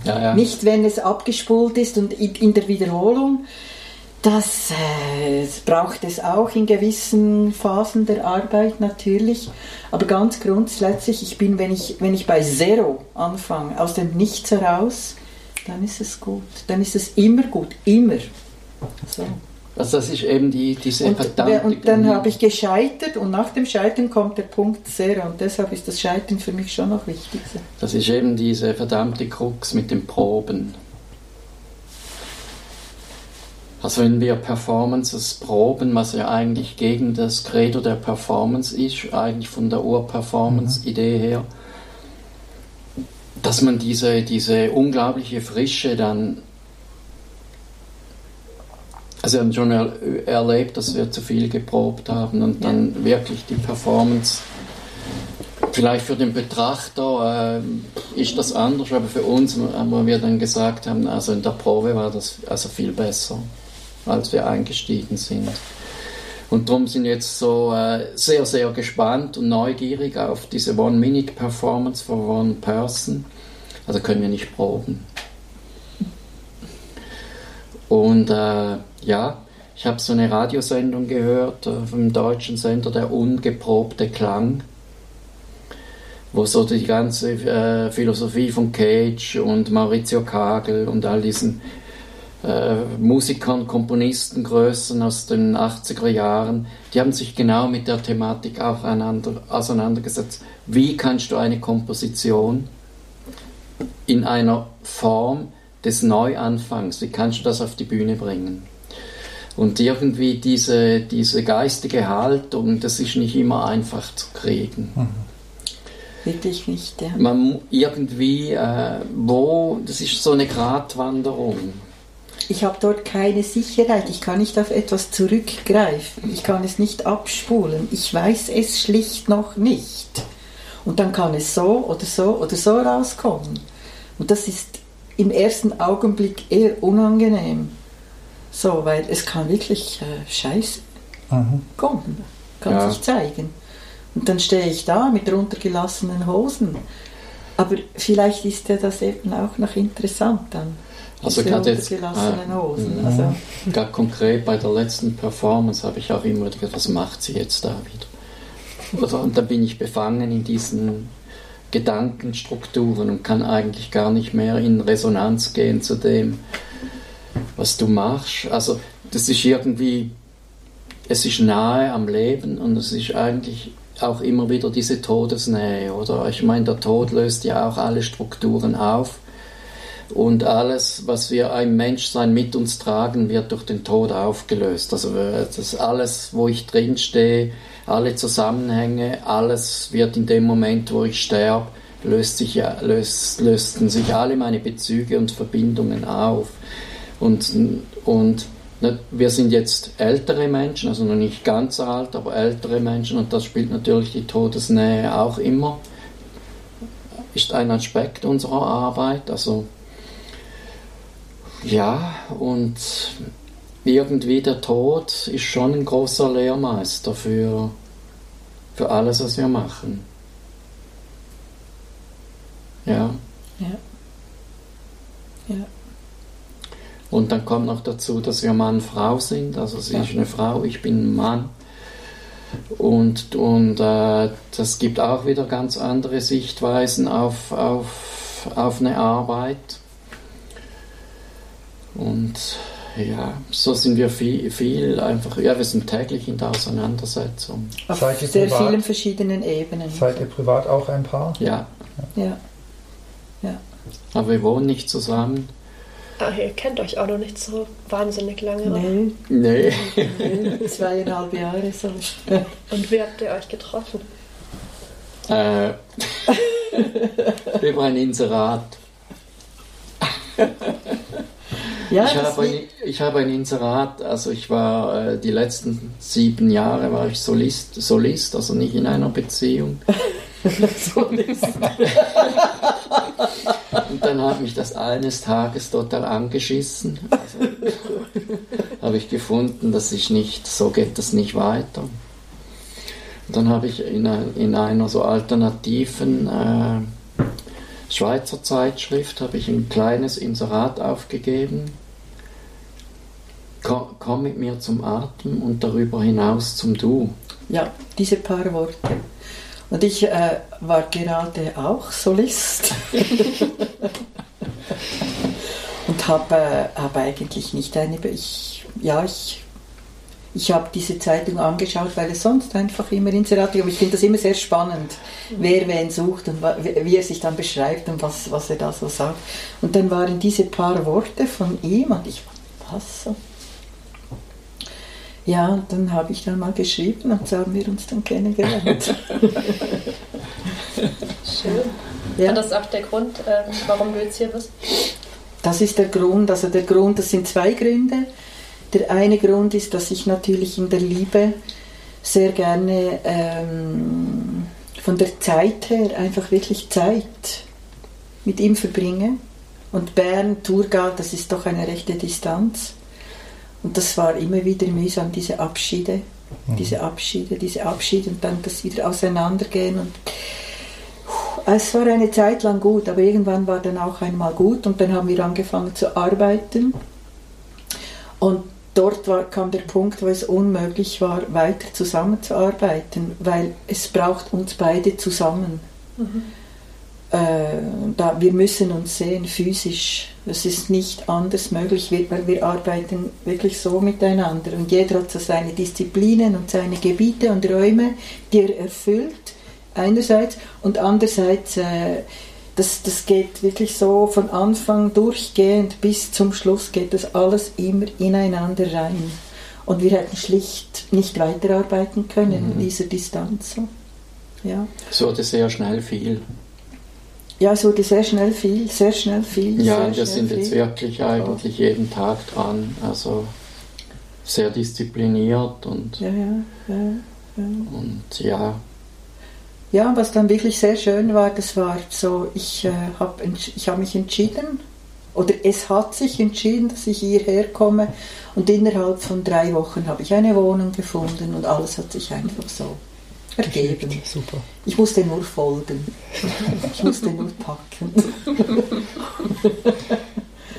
S2: ja, ja.
S4: Nicht, wenn es abgespult ist und in in der Wiederholung, Das äh, braucht es auch in gewissen Phasen der Arbeit natürlich. Aber ganz grundsätzlich, ich bin, wenn ich, wenn ich bei Zero anfange, aus dem Nichts heraus, dann ist es gut. Dann ist es immer gut. Immer. So.
S2: Also das ist eben die, diese
S4: Und,
S2: verdammte...
S4: und dann habe ich gescheitert und nach dem Scheitern kommt der Punkt Zero. Und deshalb ist das Scheitern für mich schon noch wichtig.
S2: Das ist eben diese verdammte Krux mit den Proben. Also wenn wir Performances proben, was ja eigentlich gegen das Credo der Performance ist, eigentlich von der Ur-Performance-Idee her, dass man diese, diese unglaubliche Frische dann also wir haben schon er, erlebt, dass wir zu viel geprobt haben und dann wirklich die Performance vielleicht für den Betrachter äh, ist das anders, aber für uns, wo wir dann gesagt haben, also in der Probe war das also viel besser, als wir eingestiegen sind. Und darum sind wir jetzt so äh, sehr, sehr gespannt und neugierig auf diese One-Minute-Performance for One Person. Also können wir nicht proben. Und äh, ja, ich habe so eine Radiosendung gehört äh, vom deutschen Sender, der ungeprobte Klang, wo so die ganze äh, Philosophie von Cage und Maurizio Kagel und all diesen äh, Musikern, Komponisten, Größen aus den 80er Jahren, die haben sich genau mit der Thematik auch auseinandergesetzt. Wie kannst du eine Komposition in einer Form des Neuanfangs, wie kannst du das auf die Bühne bringen? Und irgendwie diese, diese geistige Haltung, das ist nicht immer einfach zu kriegen. Mhm.
S4: Wirklich nicht, ja.
S2: Man irgendwie, äh, wo, das ist so eine Gratwanderung.
S4: Ich habe dort keine Sicherheit, ich kann nicht auf etwas zurückgreifen, ich kann es nicht abspulen, ich weiß es schlicht noch nicht. Und dann kann es so oder so oder so rauskommen. Und das ist im ersten Augenblick eher unangenehm. So, weil es kann wirklich äh, scheiße mhm. kommen, kann ja. sich zeigen. Und dann stehe ich da mit runtergelassenen Hosen. Aber vielleicht ist ja das eben auch noch interessant dann.
S2: Also gerade jetzt, äh. Also. Gerade konkret bei der letzten Performance habe ich auch immer gedacht, was macht sie jetzt da wieder? Also, und dann bin ich befangen in diesen Gedankenstrukturen und kann eigentlich gar nicht mehr in Resonanz gehen zu dem, was du machst. Also das ist irgendwie, es ist nahe am Leben und es ist eigentlich auch immer wieder diese Todesnähe, oder? Ich meine, der Tod löst ja auch alle Strukturen auf und alles, was wir im Menschsein mit uns tragen, wird durch den Tod aufgelöst. Also das alles, wo ich drinstehe, alle Zusammenhänge, alles wird in dem Moment, wo ich sterbe, löst sich, löst, lösten sich alle meine Bezüge und Verbindungen auf. Und, und ne, wir sind jetzt ältere Menschen, also noch nicht ganz alt, aber ältere Menschen und das spielt natürlich die Todesnähe auch immer. Ist ein Aspekt unserer Arbeit. Also ja, und irgendwie der Tod ist schon ein großer Lehrmeister für, für alles, was wir machen. Ja.
S4: Ja. Ja.
S2: Und dann kommt noch dazu, dass wir Mann-Frau sind. Also sie ja. ist eine Frau, ich bin ein Mann. Und, und äh, das gibt auch wieder ganz andere Sichtweisen auf, auf, auf eine Arbeit. Und ja, so sind wir viel, viel einfach, ja, wir sind täglich in der Auseinandersetzung.
S4: Auf seid sehr privat, vielen verschiedenen Ebenen.
S1: Seid ihr privat auch ein Paar?
S2: Ja.
S4: Ja. ja.
S2: Aber wir wohnen nicht zusammen.
S3: Ach, ihr kennt euch auch noch nicht so wahnsinnig lange,
S4: nee.
S2: Nee.
S4: nee. Zweieinhalb Jahre so.
S3: Und wie habt ihr euch getroffen?
S2: Äh, über ein Inserat. Ja, ich, habe ein, ich habe ein Inserat, also ich war äh, die letzten sieben Jahre war ich Solist, Solist also nicht in einer Beziehung. Solist. Und dann hat mich das eines Tages total angeschissen. Also, habe ich gefunden, dass ich nicht, so geht das nicht weiter. Und dann habe ich in, in einer so alternativen äh, Schweizer Zeitschrift habe ich ein kleines Inserat aufgegeben Komm, komm mit mir zum Atem und darüber hinaus zum Du.
S4: Ja, diese paar Worte. Und ich äh, war gerade auch Solist und habe äh, hab eigentlich nicht eine. Ich, ja, ich, ich habe diese Zeitung angeschaut, weil es sonst einfach immer Inserate gibt. Ich finde das immer sehr spannend, wer wen sucht und wie er sich dann beschreibt und was, was er da so sagt. Und dann waren diese paar Worte von ihm und ich, was so? Ja, und dann habe ich dann mal geschrieben und so haben wir uns dann kennengelernt.
S3: Schön.
S4: Ja.
S3: War das auch der Grund, äh, warum du jetzt hier bist?
S4: Das ist der Grund, also der Grund, das sind zwei Gründe. Der eine Grund ist, dass ich natürlich in der Liebe sehr gerne ähm, von der Zeit her einfach wirklich Zeit mit ihm verbringe. Und Bern, Thurgau, das ist doch eine rechte Distanz. Und das war immer wieder mühsam, diese Abschiede, diese Abschiede, diese Abschiede und dann das wieder auseinandergehen. Und es war eine Zeit lang gut, aber irgendwann war dann auch einmal gut und dann haben wir angefangen zu arbeiten. Und dort war, kam der Punkt, wo es unmöglich war, weiter zusammenzuarbeiten, weil es braucht uns beide zusammen. Äh, da, wir müssen uns sehen physisch. Es ist nicht anders möglich, weil wir arbeiten wirklich so miteinander. Und jeder hat so seine Disziplinen und seine Gebiete und Räume, die er erfüllt, einerseits. Und andererseits, äh, das, das geht wirklich so von Anfang durchgehend bis zum Schluss geht das alles immer ineinander rein. Und wir hätten schlicht nicht weiterarbeiten können in dieser Distanz. Ja.
S2: Es wurde sehr schnell viel.
S4: Ja, es wurde sehr schnell viel, sehr schnell viel.
S2: Ja, wir sind jetzt
S4: viel.
S2: wirklich eigentlich jeden Tag dran. Also sehr diszipliniert und,
S4: Ja, ja, ja.
S2: und ja,
S4: Ja, was dann wirklich sehr schön war, das war so, ich äh, habe ich hab mich entschieden, oder es hat sich entschieden, dass ich hierher komme und innerhalb von drei Wochen habe ich eine Wohnung gefunden und alles hat sich einfach so ergeben.
S1: Super.
S4: Ich musste nur folgen. Ich musste nur packen.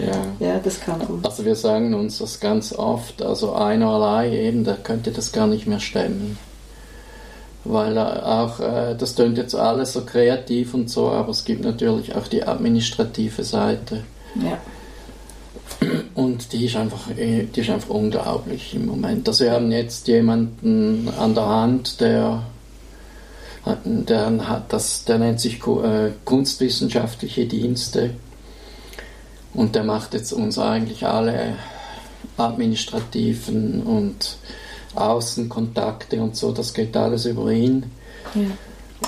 S2: ja.
S4: Ja, das kam gut.
S2: Also wir sagen uns das ganz oft, also einer allein eben, der könnte das gar nicht mehr stemmen. Weil auch, äh, das tönt jetzt alles so kreativ und so, aber es gibt natürlich auch die administrative Seite.
S4: Ja.
S2: Und die ist einfach, äh, die ist einfach unglaublich im Moment. Also wir haben jetzt jemanden an der Hand, der, der, hat das, der nennt sich äh, Kunstwissenschaftliche Dienste. Und der macht jetzt uns eigentlich alle administrativen und Außenkontakte und so, das geht alles über ihn.
S4: ja.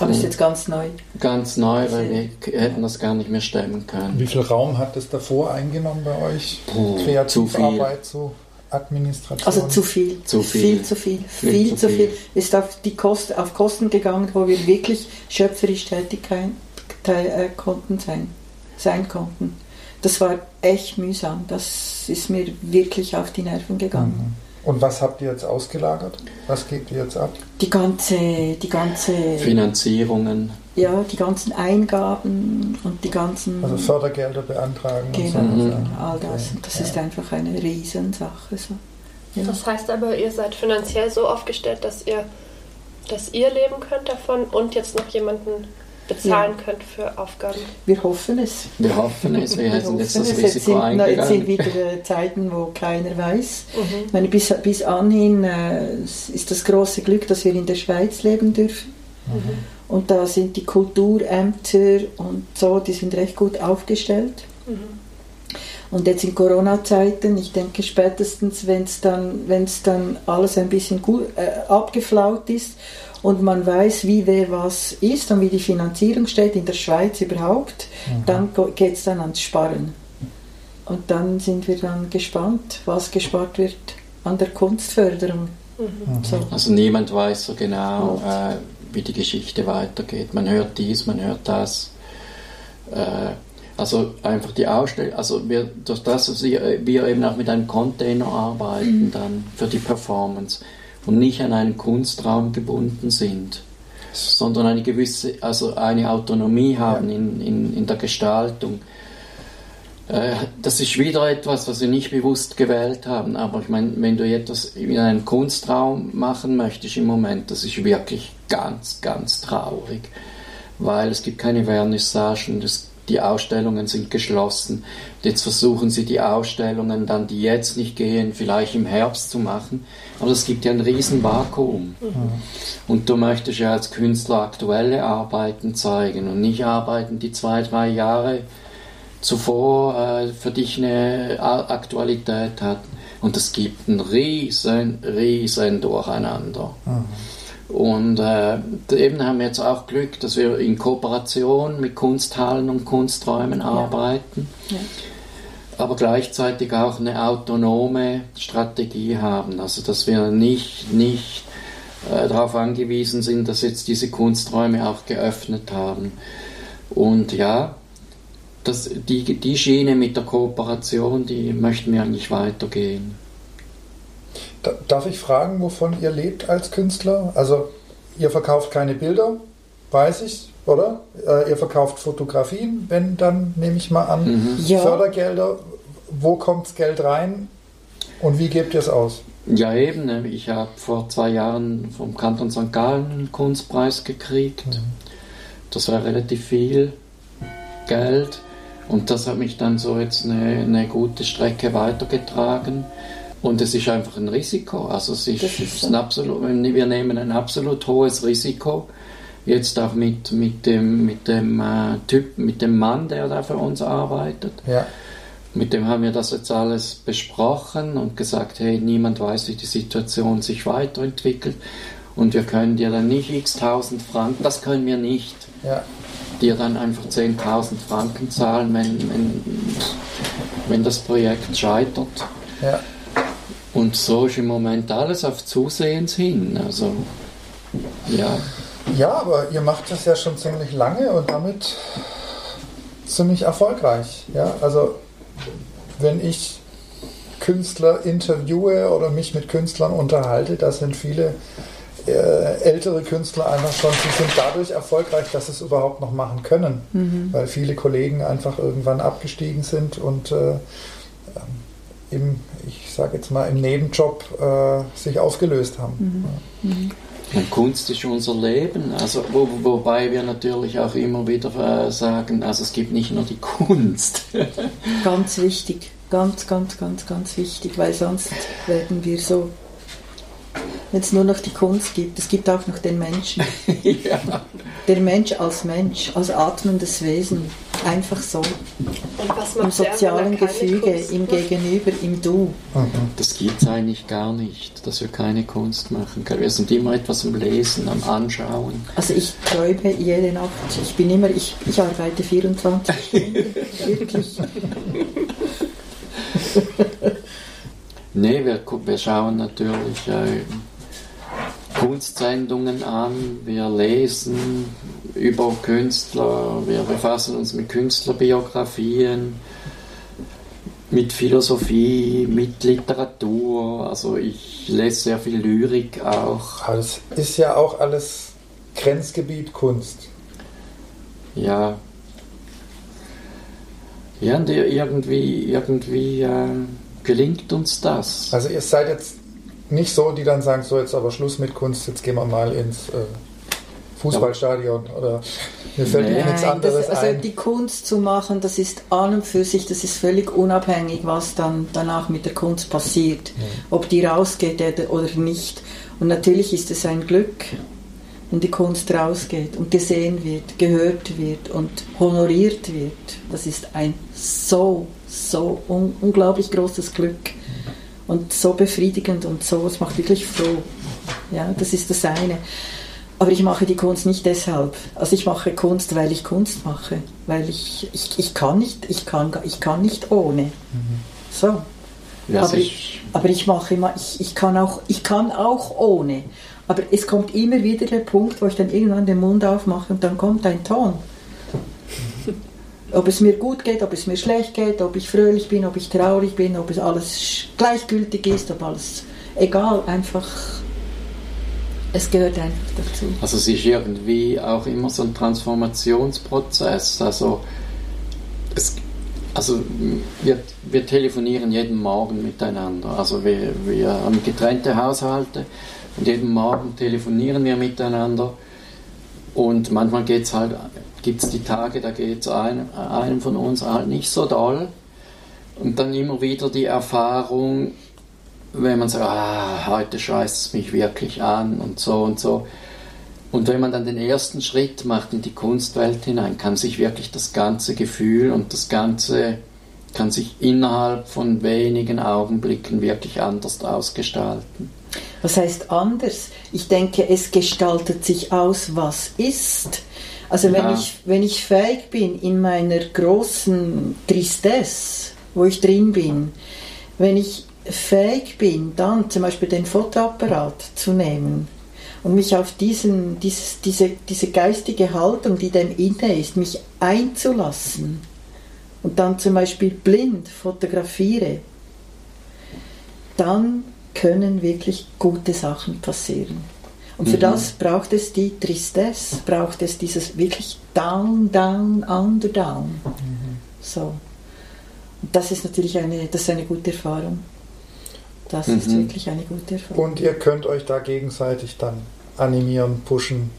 S4: Aber ist jetzt ganz neu.
S2: Ganz neu, weil wir hätten das gar nicht mehr stemmen können.
S1: Wie viel Raum hat das davor eingenommen bei euch?
S2: Puh, viel.
S1: Kreativarbeit, so Administration?
S4: Also zu viel.
S2: Zu viel.
S4: Viel zu viel. Viel,
S2: zu
S4: zu
S2: viel.
S4: viel. Ist auf, die Kost, auf Kosten gegangen, wo wir wirklich schöpferisch tätig äh, konnten sein, sein konnten. Das war echt mühsam. Das ist mir wirklich auf die Nerven gegangen.
S1: Mhm. Und was habt ihr jetzt ausgelagert? Was gebt ihr jetzt ab?
S4: Die ganze, die ganze,
S2: Finanzierungen.
S4: ja, die ganzen Eingaben und die ganzen,
S1: Also Fördergelder beantragen
S4: genau,
S1: und so.
S2: Mhm.
S4: all das.
S1: Okay.
S4: Das
S1: Ja.
S4: ist einfach eine Riesensache. So. Ja.
S3: Das heißt aber, ihr seid finanziell so aufgestellt, dass ihr, dass ihr leben könnt davon und jetzt noch jemanden bezahlen könnt für Aufgaben.
S4: Wir hoffen es.
S2: Wir hoffen es, wir sind jetzt das
S4: hoffen es. Jetzt
S2: Risiko
S4: sind, na, jetzt sind
S2: eingegangen.
S4: wieder äh, Zeiten, wo keiner weiß.
S3: Mhm.
S4: Ich meine, bis, bis anhin äh, ist das große Glück, dass wir in der Schweiz leben dürfen.
S1: Mhm.
S4: Und da sind die Kulturämter und so, die sind recht gut aufgestellt. Und jetzt in Corona-Zeiten, ich denke spätestens, wenn es dann, wenn's dann alles ein bisschen gut, äh, abgeflaut ist und man weiß, wie wer was ist und wie die Finanzierung steht in der Schweiz überhaupt, dann geht es dann ans Sparen. Und dann sind wir dann gespannt, was gespart wird an der Kunstförderung. So.
S2: Also niemand weiß so genau, äh, wie die Geschichte weitergeht. Man hört dies, man hört das. Äh, also einfach die Ausstellung, also wir, durch das, dass wir, wir eben auch mit einem Container arbeiten dann für die Performance und nicht an einen Kunstraum gebunden sind, sondern eine gewisse, also eine Autonomie haben in, in, in der Gestaltung. Äh, das ist wieder etwas, was wir nicht bewusst gewählt haben. Aber ich meine, wenn du etwas in einem Kunstraum machen möchtest im Moment, das ist wirklich ganz, ganz traurig. Weil es gibt keine Vernissagen, das, die Ausstellungen sind geschlossen. Jetzt versuchen sie die Ausstellungen dann, die jetzt nicht gehen, vielleicht im Herbst zu machen. Aber es gibt ja ein riesen Vakuum. Mhm. Und du möchtest ja als Künstler aktuelle Arbeiten zeigen und nicht Arbeiten, die zwei, drei Jahre zuvor äh, für dich eine Aktualität hat. Und es gibt ein riesen, riesen Durcheinander. Mhm. Und äh, eben haben wir jetzt auch Glück, dass wir in Kooperation mit Kunsthallen und Kunsträumen ja. arbeiten. Ja. Aber gleichzeitig auch eine autonome Strategie haben. Also dass wir nicht, nicht äh, darauf angewiesen sind, dass jetzt diese Kunsträume auch geöffnet haben. Und ja, das, die, die Schiene mit der Kooperation, die möchten wir eigentlich weitergehen.
S1: Darf ich fragen, wovon ihr lebt als Künstler? Also ihr verkauft keine Bilder, weiß ich, oder? Äh, ihr verkauft Fotografien, wenn dann nehme ich mal an, mhm. ja. Fördergelder. Wo kommt das Geld rein und wie gebt ihr es aus?
S2: Ja, eben. Ne, ich habe vor zwei Jahren vom Kanton St. Gallen einen Kunstpreis gekriegt. Mhm. Das war relativ viel Geld. Und das hat mich dann so jetzt eine, eine gute Strecke weitergetragen. Und es ist einfach ein Risiko. Also es ist, ist ein absolut, wir nehmen ein absolut hohes Risiko. Jetzt auch mit, mit dem, mit dem äh, Typ, mit dem Mann, der da für uns arbeitet. Ja. Mit dem haben wir das jetzt alles besprochen und gesagt, hey, niemand weiß, wie die Situation sich weiterentwickelt. Und wir können dir dann nicht x tausend Franken, das können wir nicht. Ja dir dann einfach 10.000 Franken zahlen, wenn, wenn, wenn das Projekt scheitert. Ja. Und so ist im Moment alles auf Zusehens hin. Also, ja.
S1: Ja, aber ihr macht das ja schon ziemlich lange und damit ziemlich erfolgreich. Ja, also wenn ich Künstler interviewe oder mich mit Künstlern unterhalte, da sind viele äh, ältere Künstler einfach schon, sie sind dadurch erfolgreich, dass sie es überhaupt noch machen können, mhm. weil viele Kollegen einfach irgendwann abgestiegen sind und äh, im, ich sage jetzt mal, im Nebenjob äh, sich aufgelöst haben.
S2: Mhm. Mhm. Und Kunst ist unser Leben, also wo, wobei wir natürlich auch immer wieder äh, sagen, also es gibt nicht nur die Kunst.
S4: ganz wichtig, ganz, ganz, ganz, ganz wichtig, weil sonst werden wir so wenn es nur noch die Kunst gibt. Es gibt auch noch den Menschen. ja. Der Mensch als Mensch, als atmendes Wesen. Einfach so. Im sozialen Gefüge, im Gegenüber, im Du.
S2: Mhm. Das gibt es eigentlich gar nicht, dass wir keine Kunst machen können. Wir sind immer etwas am Lesen, am Anschauen.
S4: Also ich träume jede Nacht. Ich bin immer, ich, ich arbeite 24 Stunden. Wirklich.
S2: nee, wir, wir schauen natürlich. Äh, Kunstsendungen an, wir lesen über Künstler, wir befassen uns mit Künstlerbiografien, mit Philosophie, mit Literatur. Also ich lese sehr viel Lyrik auch.
S1: Aber das ist ja auch alles Grenzgebiet Kunst.
S2: Ja. Ja, und irgendwie, irgendwie äh, gelingt uns das.
S1: Also ihr seid jetzt nicht so, die dann sagen, so jetzt aber Schluss mit Kunst, jetzt gehen wir mal ins äh, Fußballstadion oder mir fällt Nein, nichts anderes
S4: das, also die Kunst zu machen, das ist an und für sich, das ist völlig unabhängig, was dann danach mit der Kunst passiert, ja. ob die rausgeht oder nicht. Und natürlich ist es ein Glück, wenn die Kunst rausgeht und gesehen wird, gehört wird und honoriert wird. Das ist ein so, so un unglaublich großes Glück und so befriedigend und so, es macht wirklich froh. Ja, das ist das eine. Aber ich mache die Kunst nicht deshalb. Also ich mache Kunst, weil ich Kunst mache. Weil ich, ich, ich kann nicht, ich kann, ich kann nicht ohne. Mhm. So. Ja, aber, ich, aber ich mache immer, ich, ich, kann auch, ich kann auch ohne. Aber es kommt immer wieder der Punkt, wo ich dann irgendwann den Mund aufmache und dann kommt ein Ton. Ob es mir gut geht, ob es mir schlecht geht, ob ich fröhlich bin, ob ich traurig bin, ob es alles gleichgültig ist, ob alles egal, einfach es gehört einfach dazu.
S2: Also es ist irgendwie auch immer so ein Transformationsprozess. Also es, Also wir, wir telefonieren jeden Morgen miteinander. Also wir, wir haben getrennte Haushalte und jeden Morgen telefonieren wir miteinander. Und manchmal geht's halt, gibt es die Tage, da geht es einem, einem von uns halt nicht so doll. Und dann immer wieder die Erfahrung, wenn man sagt, ah, heute scheißt es mich wirklich an und so und so. Und wenn man dann den ersten Schritt macht in die Kunstwelt hinein, kann sich wirklich das ganze Gefühl und das ganze kann sich innerhalb von wenigen Augenblicken wirklich anders ausgestalten.
S4: Was heißt anders? Ich denke, es gestaltet sich aus, was ist. Also wenn,
S2: Ja.
S4: ich, wenn ich fähig bin in meiner großen Tristesse, wo ich drin bin, wenn ich fähig bin, dann zum Beispiel den Fotoapparat zu nehmen und mich auf diesen, dieses, diese, diese geistige Haltung, die dem inne ist, mich einzulassen und dann zum Beispiel blind fotografiere, dann können wirklich gute Sachen passieren. Und für
S2: Mhm.
S4: das braucht es die Tristesse, braucht es dieses wirklich down, down, under, down. So. Und das ist natürlich eine, das ist eine gute Erfahrung. Das ist
S2: Mhm.
S4: wirklich eine gute Erfahrung.
S1: Und ihr könnt euch da gegenseitig dann animieren, pushen,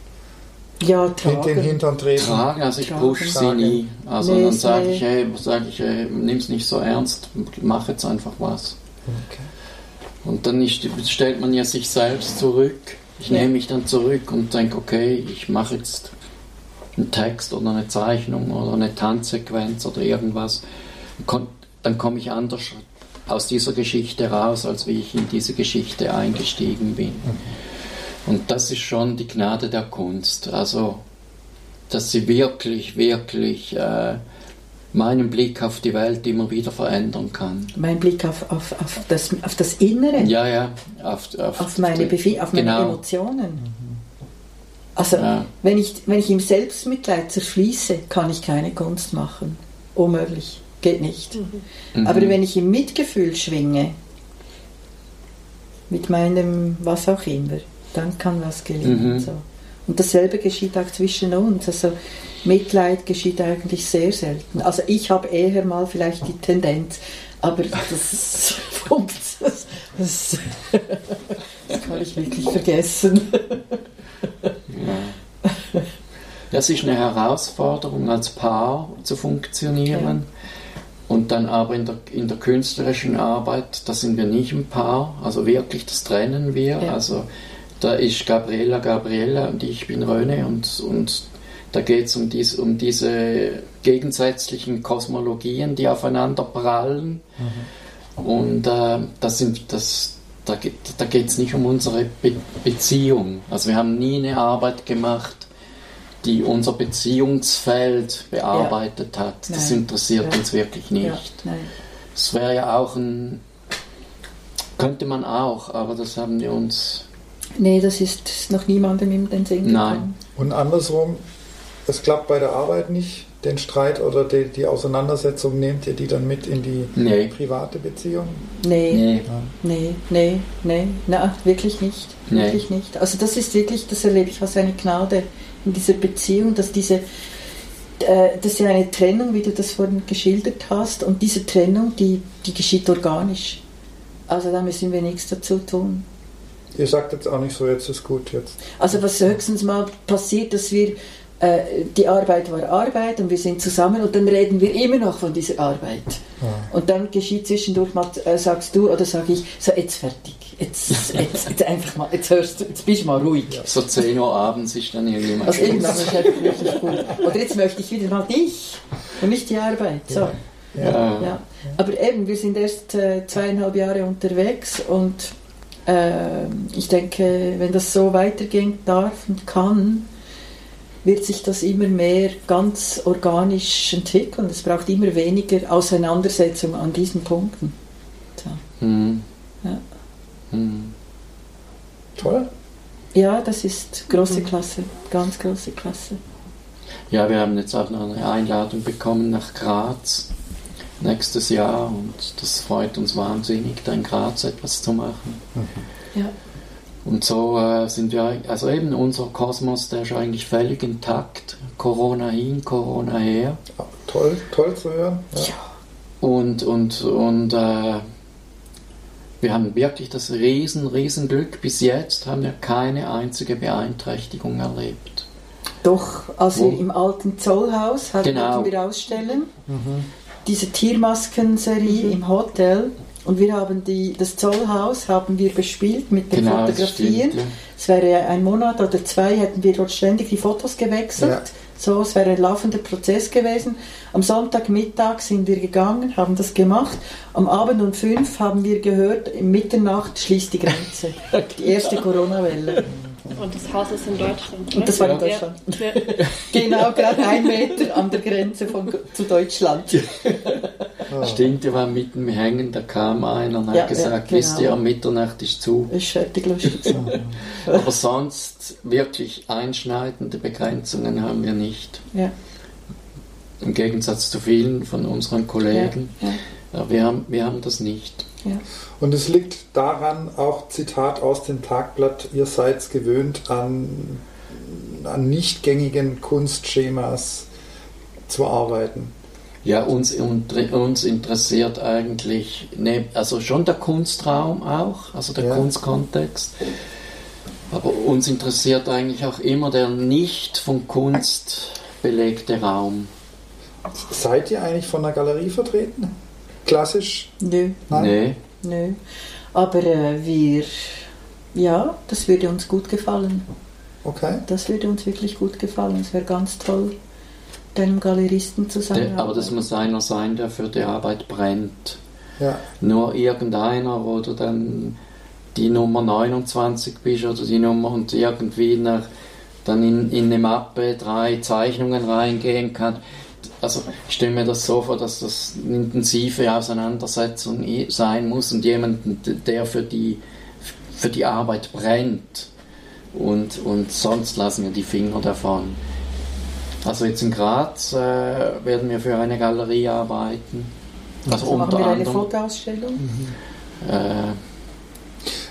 S4: Ja,
S1: in den
S4: tragen.
S1: Hintern treten.
S2: Tragen, also ich
S4: Tragen.
S2: push sie nie. Also
S4: Nee,
S2: dann sage
S4: nee.
S2: ich, hey, sag ich, hey, nimm's nicht so ernst, mach jetzt einfach was.
S1: Okay.
S2: Und dann ist, stellt man ja sich selbst zurück. Ich
S4: Ja.
S2: nehme mich dann zurück und denke, okay, ich mache jetzt einen Text oder eine Zeichnung oder eine Tanzsequenz oder irgendwas. Dann komme ich anders aus dieser Geschichte raus, als wie ich in diese Geschichte eingestiegen bin. Und das ist schon die Gnade der Kunst. Also, dass sie wirklich, wirklich äh, meinen Blick auf die Welt immer wieder verändern kann.
S4: Mein Blick auf, auf, auf, das, auf das Innere.
S2: Ja, ja, auf, auf,
S4: auf meine, Befi auf meine
S2: genau.
S4: Emotionen. Also,
S2: Ja.
S4: wenn, ich, wenn ich im Selbstmitleid zerfließe, kann ich keine Kunst machen. Unmöglich. Geht nicht.
S2: Mhm.
S4: Aber wenn ich im Mitgefühl schwinge, mit meinem was auch immer, dann kann was gelingen.
S2: Mhm.
S4: So. Und dasselbe geschieht auch zwischen uns. Also Mitleid geschieht eigentlich sehr selten. Also ich habe eher mal vielleicht die Tendenz, aber das, das, das, das kann ich wirklich vergessen.
S2: Das ist eine Herausforderung, als Paar zu funktionieren. Und dann aber in der, in der künstlerischen Arbeit, da sind wir nicht ein Paar, also wirklich, das trennen wir.
S4: Ja.
S2: Also da ist Gabriela Gabriela und ich bin Röne und, und da geht es um, dies, um diese gegensätzlichen Kosmologien, die aufeinander prallen. Und äh, das sind, das, da geht es da geht's nicht um unsere Be Beziehung. Also wir haben nie eine Arbeit gemacht, die unser Beziehungsfeld bearbeitet hat. Das
S4: Nein.
S2: interessiert
S4: Ja.
S2: uns wirklich nicht.
S4: Ja.
S2: Es wäre ja auch ein. Könnte man auch, aber das haben wir uns.
S4: Nee, das ist, ist noch niemandem in den Sinn gekommen.
S2: Nein.
S1: Und andersrum, es klappt bei der Arbeit nicht, den Streit oder die, die Auseinandersetzung, nehmt ihr die dann mit in die
S2: Nee.
S1: private Beziehung?
S4: Nee,
S2: Nee.
S4: nee, nee, nee, na, wirklich nicht.
S2: Nee.
S4: Wirklich nicht. Also das ist wirklich, das erlebe ich als eine Gnade in dieser Beziehung, dass diese, äh, das ist ja eine Trennung, wie du das vorhin geschildert hast, und diese Trennung, die, die geschieht organisch. Also da müssen wir nichts dazu tun.
S1: Ihr sagt jetzt auch nicht so, jetzt ist gut, jetzt.
S4: Also was höchstens mal passiert, dass wir, die Arbeit war Arbeit und wir sind zusammen und dann reden wir immer noch von dieser Arbeit. Und dann geschieht zwischendurch mal, äh, sagst du oder sage ich, so jetzt fertig, jetzt, jetzt, jetzt einfach mal, jetzt hörst du, jetzt bist du mal ruhig.
S2: So 10 Uhr abends ist dann irgendjemand.
S4: Also irgendwann ist wirklich gut. Oder jetzt möchte ich wieder mal dich und nicht die Arbeit. So.
S2: Ja.
S4: Ja. Aber eben, wir sind erst äh, zweieinhalb Jahre unterwegs und äh, ich denke, wenn das so weitergehen darf und kann, wird sich das immer mehr ganz organisch entwickeln. Es braucht immer weniger Auseinandersetzung an diesen Punkten. So.
S2: Hm.
S4: Ja.
S2: Hm.
S1: Toll.
S4: Ja, das ist große Klasse, ganz große Klasse.
S2: Ja, wir haben jetzt auch noch eine Einladung bekommen nach Graz nächstes Jahr und das freut uns wahnsinnig, da in Graz etwas zu machen.
S4: Ja.
S2: Und so äh, sind wir, also eben unser Kosmos, der ist eigentlich völlig intakt. Corona hin, Corona her.
S1: Ja, toll, toll zu hören. Ja.
S4: Ja,
S2: Und, und, und äh, wir haben wirklich das riesen, riesen Glück. Bis jetzt haben wir keine einzige Beeinträchtigung erlebt.
S4: Doch, als
S2: Wo?
S4: wir im alten Zollhaus hatten,
S2: Genau.
S4: wir ausstellen, diese Tiermaskenserie im Hotel. Und wir haben die, das Zollhaus haben wir bespielt mit dem
S2: Genau, das
S4: Fotografieren.
S2: stimmt, ja.
S4: Es wäre ein Monat oder zwei, hätten wir dort ständig die Fotos gewechselt.
S1: Ja.
S4: So, es wäre ein laufender Prozess gewesen. Am Sonntagmittag sind wir gegangen, haben das gemacht. Am Abend um fünf haben wir gehört, Mitternacht schließt die Grenze. Die erste Corona-Welle.
S3: Und das Haus ist in Deutschland.
S4: Und das war in? Deutschland.
S3: Ja.
S4: Genau, gerade ein Meter an der Grenze von, zu Deutschland.
S2: Stimmt, wir waren mitten im Hängen, da kam einer und hat
S4: Ja,
S2: gesagt,
S4: ja,
S2: wisst ihr,
S4: genau.
S2: um Mitternacht ist zu.
S4: Ist fertig lustig.
S2: Aber sonst wirklich einschneidende Begrenzungen haben wir nicht.
S4: Ja,
S2: Im Gegensatz zu vielen von unseren Kollegen.
S4: ja,
S2: Ja, wir, haben, wir haben das nicht.
S1: Und es liegt daran, auch Zitat aus dem Tagblatt, ihr seid gewöhnt an, an nicht gängigen Kunstschemas zu arbeiten.
S2: Ja, uns, uns interessiert eigentlich, ne, also schon der Kunstraum auch, also der
S1: Ja.
S2: Kunstkontext. Aber uns interessiert eigentlich auch immer der nicht von Kunst belegte Raum.
S1: Seid ihr eigentlich von der Galerie vertreten? Klassisch?
S4: Nö,
S1: Nein?
S2: Nee.
S4: Nö. Aber äh, wir, ja, das würde uns gut gefallen.
S1: Okay.
S4: Das würde uns wirklich gut gefallen. Es wäre ganz toll, mit einem Galeristen
S2: Der,
S4: zusammen.
S2: aber das muss einer sein, der für die Arbeit brennt.
S1: Ja.
S2: Nur irgendeiner, wo du dann die Nummer 29 bist oder die Nummer und irgendwie nach, dann in, in eine Mappe drei Zeichnungen reingehen kann. Also ich stelle mir das so vor, dass das eine intensive Auseinandersetzung sein muss und jemand, der für die, für die Arbeit brennt. Und, und sonst lassen wir die Finger davon. Also jetzt in Graz äh, werden wir für eine Galerie arbeiten. Also
S4: Also machen
S2: unter
S4: wir eine. Fotoausstellung.
S2: Äh,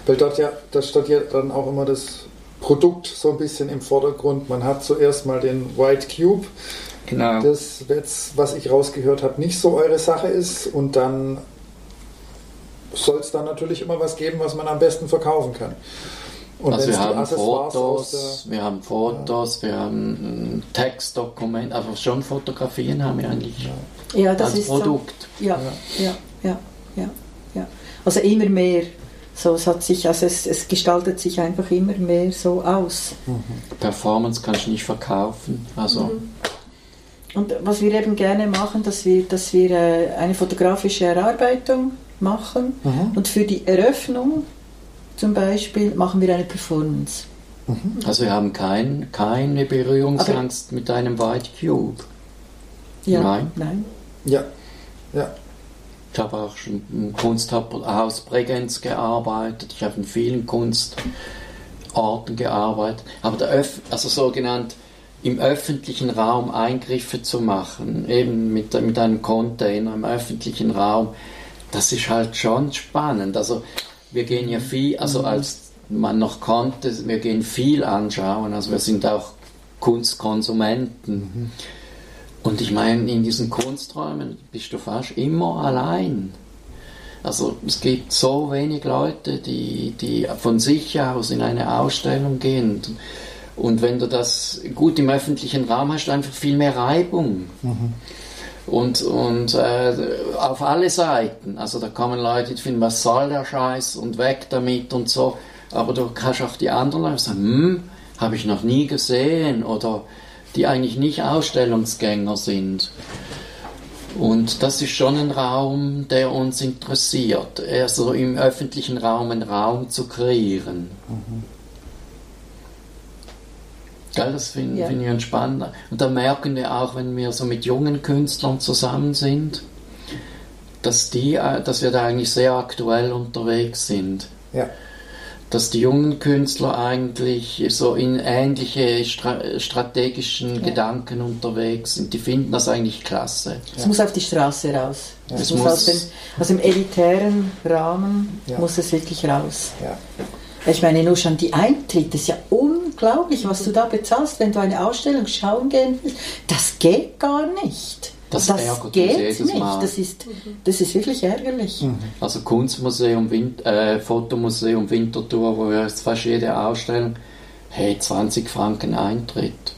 S1: Weil dort ja, da steht ja dann auch immer das Produkt so ein bisschen im Vordergrund. Man hat zuerst mal den White Cube,
S2: genau.
S1: das jetzt, was ich rausgehört habe, nicht so eure Sache ist. Und dann soll es dann natürlich immer was geben, was man am besten verkaufen kann. Und
S2: also wir haben Fotos, wir haben Fotos, wir haben ein Textdokument, also schon Fotografien haben wir eigentlich
S4: Ja, das
S2: als
S4: ist
S2: Produkt.
S4: so. Ja, ja, ja, ja, ja. Also immer mehr. So, es hat sich, also es, es gestaltet sich einfach immer mehr so aus.
S2: Performance kannst du nicht verkaufen. Also
S4: Mhm. Und was wir eben gerne machen, dass wir, dass wir äh, eine fotografische Erarbeitung machen
S1: Mhm.
S4: und für die Eröffnung zum Beispiel machen wir eine Performance.
S2: Also wir haben kein, keine Berührungsangst mit einem White Cube.
S4: Ja,
S2: Nein.
S4: nein.
S1: Ja, ja.
S2: Ich habe auch schon im Kunsthaus Bregenz gearbeitet, ich habe in vielen Kunstorten gearbeitet, aber der Öff also so genannt im öffentlichen Raum Eingriffe zu machen, eben mit, mit einem Container im öffentlichen Raum, das ist halt schon spannend. Also wir gehen ja viel, also als man noch konnte, wir gehen viel anschauen, also wir sind auch Kunstkonsumenten. Und ich meine, in diesen Kunsträumen bist du fast immer allein. Also es gibt so wenig Leute, die, die von sich aus in eine Ausstellung gehen. Und wenn du das gut im öffentlichen Raum hast, einfach viel mehr Reibung. Und, und äh, auf alle Seiten. Also da kommen Leute, die finden, was soll der Scheiß und weg damit und so. Aber du kannst auch die anderen Leute sagen, hm, habe ich noch nie gesehen oder die eigentlich nicht Ausstellungsgänger sind. Und das ist schon ein Raum, der uns interessiert, also im öffentlichen Raum einen Raum zu kreieren. Gell, das finde
S4: Ja.
S2: find ich spannend. Und da merken wir auch, wenn wir so mit jungen Künstlern zusammen sind, dass, die, äh, dass wir da eigentlich sehr aktuell unterwegs sind.
S1: Ja.
S2: Dass die jungen Künstler eigentlich so in ähnliche stra strategischen Gedanken unterwegs sind. Die finden das eigentlich klasse.
S4: Es muss auf die Straße raus.
S2: Es
S4: muss
S2: muss-
S4: aus, dem, aus dem elitären Rahmen
S1: Ja.
S4: muss es wirklich raus. Ich meine, nur schon die Eintritte ist ja unglaublich, was du da bezahlst, wenn du eine Ausstellung schauen gehen willst. Das geht gar nicht.
S2: Das,
S4: das geht nicht.
S2: Mal.
S4: Das ist, das ist wirklich ärgerlich.
S2: Also Kunstmuseum, Win äh, Fotomuseum Winterthur, wo wir jetzt fast jede Ausstellung, hey, 20 Franken Eintritt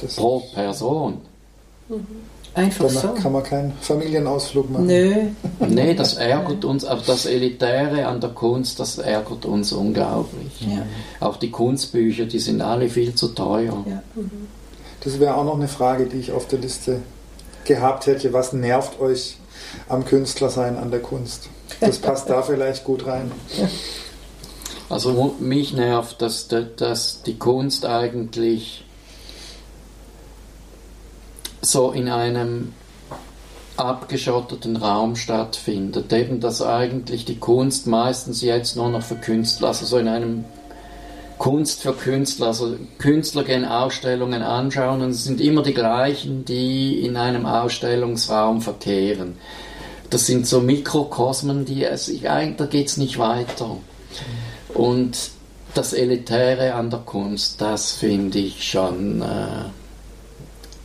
S1: Das,
S2: pro Person.
S4: Einfach
S1: danach
S4: so.
S1: kann man keinen Familienausflug machen.
S4: Nö.
S2: Nee, das ärgert uns, aber das Elitäre an der Kunst, das ärgert uns unglaublich.
S4: Ja.
S2: Auch die Kunstbücher, die sind alle viel zu teuer.
S4: Ja.
S1: Das wäre auch noch eine Frage, die ich auf der Liste gehabt hätte. Was nervt euch am Künstlersein, an der Kunst? Das passt da vielleicht gut rein.
S2: Also mich nervt, dass, dass die Kunst eigentlich so in einem abgeschotteten Raum stattfindet. Eben, dass eigentlich die Kunst meistens jetzt nur noch für Künstler, also so in einem Kunst für Künstler, also Künstler gehen Ausstellungen anschauen und es sind immer die gleichen, die in einem Ausstellungsraum verkehren. Das sind so Mikrokosmen, die es, da geht es nicht weiter. Und das Elitäre an der Kunst, das finde ich schon äh,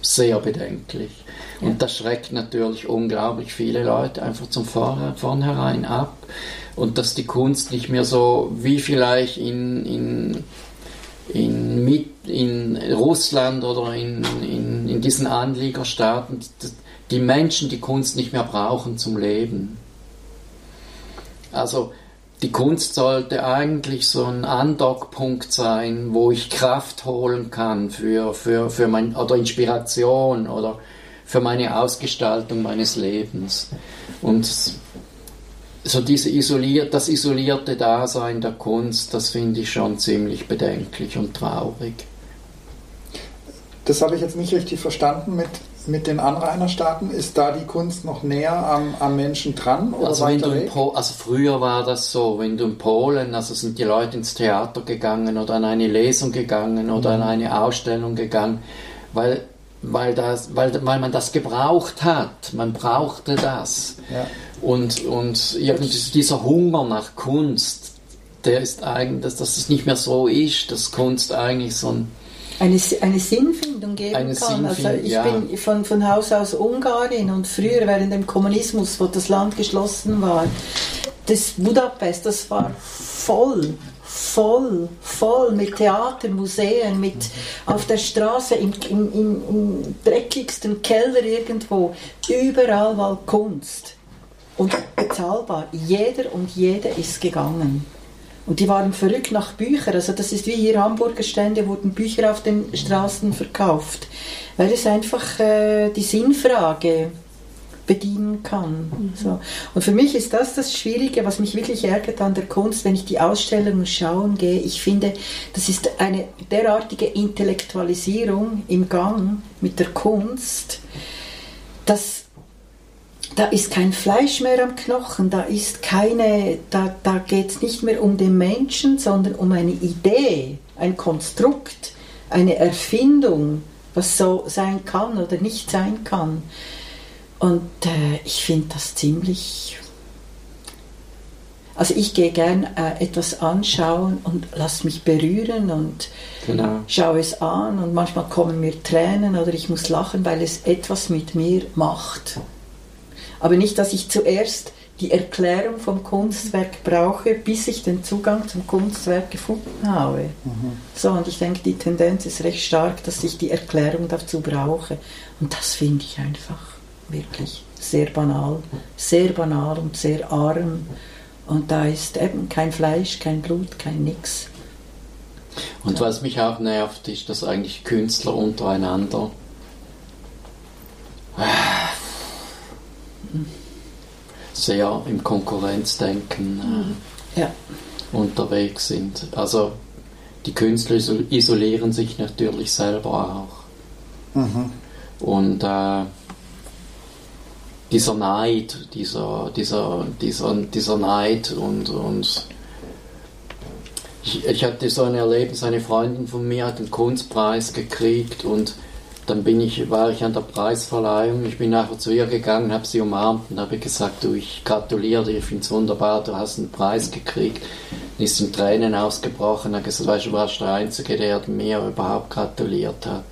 S2: sehr bedenklich. Und das schreckt natürlich unglaublich viele Leute einfach zum Vor vornherein ab. Und dass die Kunst nicht mehr so wie vielleicht in, in, in, mit, in Russland oder in, in, in diesen Anliegerstaaten die Menschen die Kunst nicht mehr brauchen zum Leben. Also die Kunst sollte eigentlich so ein Andockpunkt sein, wo ich Kraft holen kann für, für, für mein, oder Inspiration oder für meine Ausgestaltung meines Lebens. Und so diese isoliert, das isolierte Dasein der Kunst, das finde ich schon ziemlich bedenklich und traurig.
S1: Das habe ich jetzt nicht richtig verstanden mit, mit den Anrainerstaaten. Ist da die Kunst noch näher am, am Menschen dran oder
S2: Also, wenn
S1: weiter
S2: du in also früher war das so, wenn du in Polen, also sind die Leute ins Theater gegangen oder an eine Lesung gegangen oder an eine Ausstellung gegangen, weil, weil, das, weil, weil man das gebraucht hat. Man brauchte das.
S1: Ja.
S2: Und, und irgendwie dieser Hunger nach Kunst, der ist eigentlich, dass, dass es nicht mehr so ist, dass Kunst eigentlich so ein
S4: eine, eine Sinnfindung geben
S2: Eine
S4: kann. also
S2: Sinnfindung,
S4: ich
S2: ja.
S4: bin von, von Haus aus Ungarin und früher während dem Kommunismus, wo das Land geschlossen war, das Budapest, das war voll, voll, voll mit Theater, Museen, mit auf der Straße, im, im, im, im dreckigsten Keller irgendwo, überall war Kunst und bezahlbar. Jeder und jede ist gegangen. Und die waren verrückt nach Büchern. Also das ist wie hier Hamburger Stände, wurden Bücher auf den Straßen verkauft, weil es einfach äh, die Sinnfrage bedienen kann. So. Und für mich ist das das Schwierige, was mich wirklich ärgert an der Kunst, wenn ich die Ausstellungen schauen gehe. Ich finde, das ist eine derartige Intellektualisierung im Gang mit der Kunst, dass da ist kein Fleisch mehr am Knochen, da ist keine, da, da geht es nicht mehr um den Menschen, sondern um eine Idee, ein Konstrukt, eine Erfindung, was so sein kann oder nicht sein kann. Und äh, ich finde das ziemlich. Also ich gehe gern äh, etwas anschauen und lass mich berühren und
S2: genau.
S4: schaue es an und manchmal kommen mir Tränen oder ich muss lachen, weil es etwas mit mir macht. Aber nicht, dass ich zuerst die Erklärung vom Kunstwerk brauche, bis ich den Zugang zum Kunstwerk gefunden habe. So, und ich denke, die Tendenz ist recht stark, dass ich die Erklärung dazu brauche. Und das finde ich einfach wirklich sehr banal, sehr banal und sehr arm. Und da ist eben kein Fleisch, kein Blut, kein Nix.
S2: Und was mich auch nervt, ist, dass eigentlich Künstler untereinander sehr im Konkurrenzdenken äh,
S4: Ja.
S2: unterwegs sind. Also die Künstler iso- isolieren sich natürlich selber auch. Und äh, dieser Neid, dieser, dieser, dieser, dieser Neid und, und ich, ich hatte so ein Erlebnis, eine Freundin von mir hat den Kunstpreis gekriegt und dann bin ich, war ich an der Preisverleihung, ich bin nachher zu ihr gegangen, habe sie umarmt und habe gesagt, du, ich gratuliere dir, ich finde es wunderbar, du hast einen Preis gekriegt. Und ist in Tränen ausgebrochen, hat gesagt, weißt du, du warst der Einzige, der mir überhaupt gratuliert hat.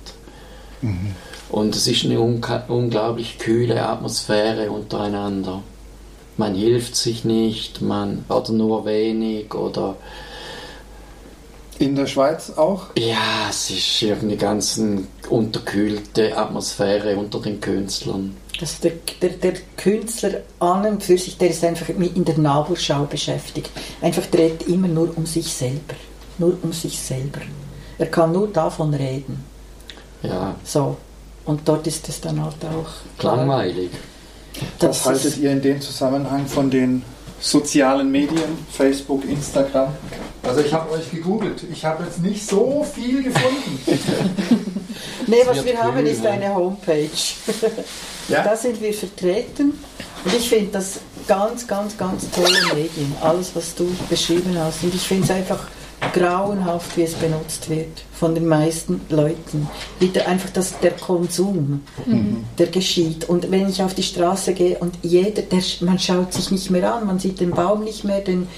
S2: Und es ist eine unglaublich kühle Atmosphäre untereinander. Man hilft sich nicht, man oder nur wenig oder
S1: in der Schweiz auch?
S2: Ja, es ist eine ganz unterkühlte Atmosphäre unter den Künstlern.
S4: Also der, der, der Künstler an und für sich, der ist einfach in der Nabelschau beschäftigt. Einfach dreht immer nur um sich selber. Nur um sich selber. Er kann nur davon reden.
S2: Ja.
S4: So. Und dort ist es dann halt auch
S2: langweilig.
S1: Was haltet ihr in dem Zusammenhang von den sozialen Medien, Facebook, Instagram? Also ich habe euch gegoogelt. Ich habe jetzt nicht so viel gefunden.
S4: nee, was wir haben, ist eine Homepage. ja? Da sind wir vertreten. Und ich finde das ganz, ganz, ganz tolle Medien. Alles, was du beschrieben hast. Und ich finde es einfach grauenhaft, wie es benutzt wird von den meisten Leuten. Wieder einfach das, der Konsum, mhm. der geschieht. Und wenn ich auf die Straße gehe und jeder, der, man schaut sich nicht mehr an, man sieht den Baum nicht mehr, den,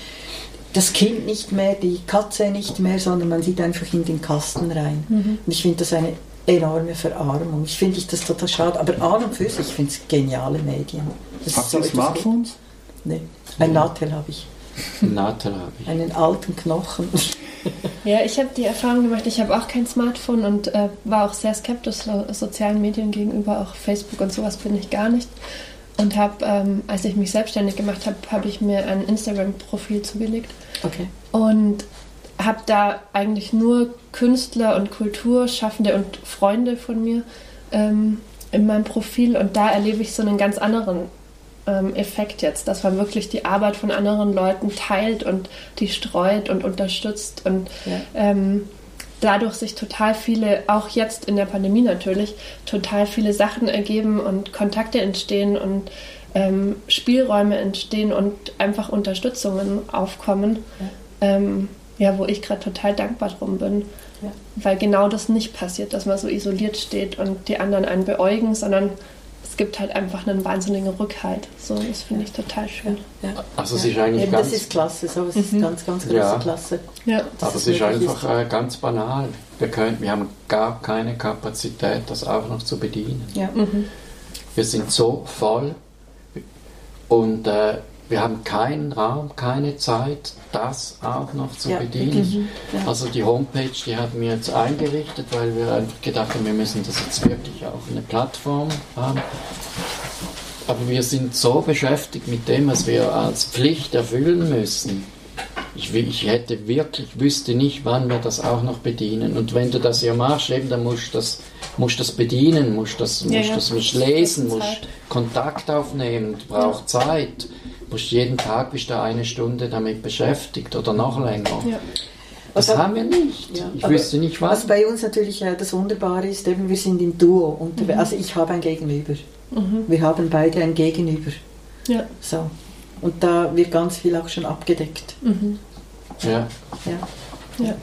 S4: das Kind nicht mehr, die Katze nicht mehr, sondern man sieht einfach in den Kasten rein. Mhm. Und ich finde das eine enorme Verarmung. Ich finde das total schade. Aber an und für sich, ich finde es geniale Medien.
S1: Das Habt ihr Smartphones?
S4: Nein, ein Natel habe ich.
S2: Natel habe ich.
S4: Einen alten Knochen.
S3: Ja, ich habe die Erfahrung gemacht, ich habe auch kein Smartphone und äh, war auch sehr skeptisch so, sozialen Medien gegenüber, auch Facebook und sowas bin ich gar nicht. Und habe, ähm, als ich mich selbstständig gemacht habe, habe ich mir ein Instagram-Profil zugelegt.
S4: Okay.
S3: Und habe da eigentlich nur Künstler und Kulturschaffende und Freunde von mir ähm, in meinem Profil und da erlebe ich so einen ganz anderen ähm, Effekt jetzt, dass man wirklich die Arbeit von anderen Leuten teilt und die streut und unterstützt und ja. Dadurch sich total viele, auch jetzt in der Pandemie natürlich, total viele Sachen ergeben und Kontakte entstehen und ähm, Spielräume entstehen und einfach Unterstützungen aufkommen. Ja, ähm, ja wo ich gerade total dankbar drum bin. Ja. Weil genau das nicht passiert, dass man so isoliert steht und die anderen einen beäugen, sondern gibt halt einfach einen wahnsinnigen Rückhalt. So, das finde ich total schön.
S2: Ja. Also es ist eigentlich Eben,
S4: ganz... Das ist klasse, so, es ist mhm. ganz, ganz große ja. Klasse.
S2: Ja. Aber es ist einfach äh, ganz banal. Wir, können, wir haben gar keine Kapazität, das auch noch zu bedienen.
S4: Ja. Mhm.
S2: Wir sind so voll und äh, wir haben keinen Raum, keine Zeit, das auch noch zu ja, bedienen. Ja. Also die Homepage, die haben wir jetzt eingerichtet, weil wir einfach gedacht haben, wir müssen das jetzt wirklich auch eine Plattform haben. Aber wir sind so beschäftigt mit dem, was wir als Pflicht erfüllen müssen. Ich, ich hätte wirklich, wüsste nicht, wann wir das auch noch bedienen. Und wenn du das ja machst, eben, dann musst du das, musst das bedienen, musst das, musst ja, das musst lesen, musst Kontakt aufnehmen, braucht Zeit musst jeden Tag bist du eine Stunde damit beschäftigt oder noch länger. Ja. Das also, haben wir nicht. Ja, ich wüsste nicht was.
S4: Was bei uns natürlich äh, das Wunderbare ist, eben wir sind im Duo. Mhm. Also ich habe ein Gegenüber. Mhm. Wir haben beide ein Gegenüber.
S3: Ja.
S4: So. Und da wird ganz viel auch schon abgedeckt.
S3: Mhm.
S2: Ja.
S4: ja. ja.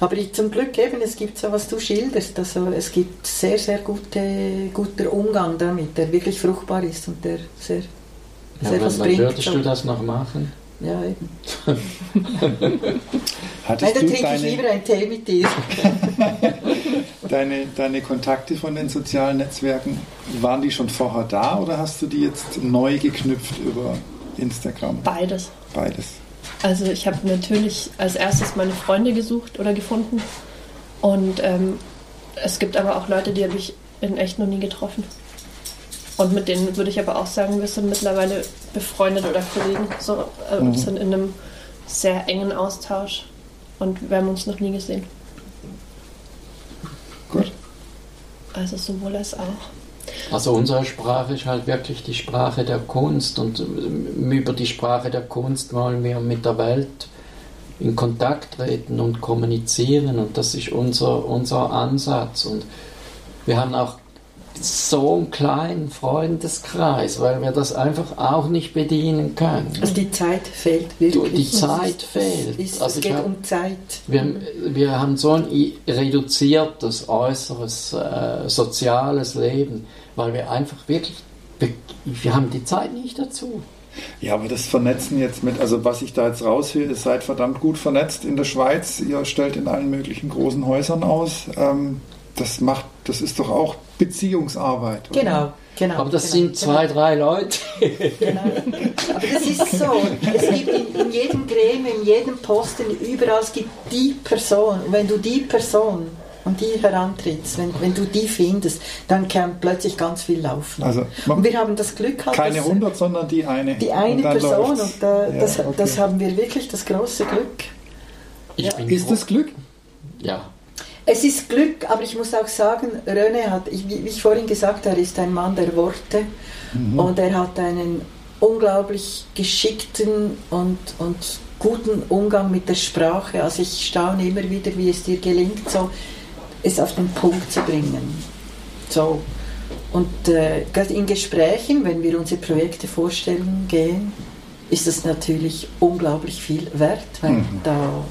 S4: Aber ich, zum Glück eben, es gibt so, was du schilderst. Also es gibt sehr, sehr gute, guter Umgang damit, der wirklich fruchtbar ist und der sehr
S2: ja, wann, wann würdest du das noch machen?
S4: Ja, eben. Hattest Nein, da trinke ich lieber einen Tee mit dir.
S1: deine, deine Kontakte von den sozialen Netzwerken, waren die schon vorher da oder hast du die jetzt neu geknüpft über Instagram?
S3: Beides.
S1: Beides.
S3: Also ich habe natürlich als erstes meine Freunde gesucht oder gefunden. Und ähm, es gibt aber auch Leute, die habe ich in echt noch nie getroffen. Und mit denen würde ich aber auch sagen, wir sind mittlerweile befreundet oder Kollegen, so, äh, mhm. sind in einem sehr engen Austausch und wir haben uns noch nie gesehen.
S1: Gut.
S3: Also sowohl als auch.
S2: Also unsere Sprache ist halt wirklich die Sprache der Kunst und ähm, über die Sprache der Kunst wollen wir mit der Welt in Kontakt treten und kommunizieren und das ist unser, unser Ansatz und wir haben auch so einen kleinen Freundeskreis, weil wir das einfach auch nicht bedienen können.
S4: Also die Zeit fehlt wirklich.
S2: Die Zeit fehlt.
S4: Es, ist, also es geht hab, um Zeit.
S2: Wir, wir haben so ein reduziertes äußeres äh, soziales Leben, weil wir einfach wirklich, wir haben die Zeit nicht dazu.
S1: Ja, aber das Vernetzen jetzt mit, also was ich da jetzt raushöre, ihr seid verdammt gut vernetzt in der Schweiz. Ihr stellt in allen möglichen großen Häusern aus. Ähm, das macht, das ist doch auch Beziehungsarbeit. Oder?
S4: Genau, genau.
S2: Aber das
S4: genau,
S2: sind zwei, drei Leute.
S4: Genau. Aber das ist so. Es gibt in, in jedem Gremium, in jedem Posten, überall, es gibt die Person. Und wenn du die Person an die herantrittst, wenn, wenn du die findest, dann kann plötzlich ganz viel laufen.
S1: Also,
S4: und wir haben das Glück gehabt,
S1: keine
S4: dass-
S1: 100, sondern die eine.
S4: die eine
S1: Und
S4: Person
S1: läuft's.
S4: und da,
S1: Ja,
S4: das,
S1: okay.
S4: das haben wir wirklich das große Glück.
S2: Ich
S4: Ja.
S2: bin
S1: Ist das Glück?
S2: Ja.
S4: Es ist Glück, aber ich muss auch sagen, René hat, wie ich vorhin gesagt habe, ist ein Mann der Worte und er hat einen unglaublich geschickten und, und guten Umgang mit der Sprache. Also ich staune immer wieder, wie es dir gelingt, so es auf den Punkt zu bringen. So. Und äh, gerade in Gesprächen, wenn wir unsere Projekte vorstellen gehen, ist das natürlich unglaublich viel wert, weil da,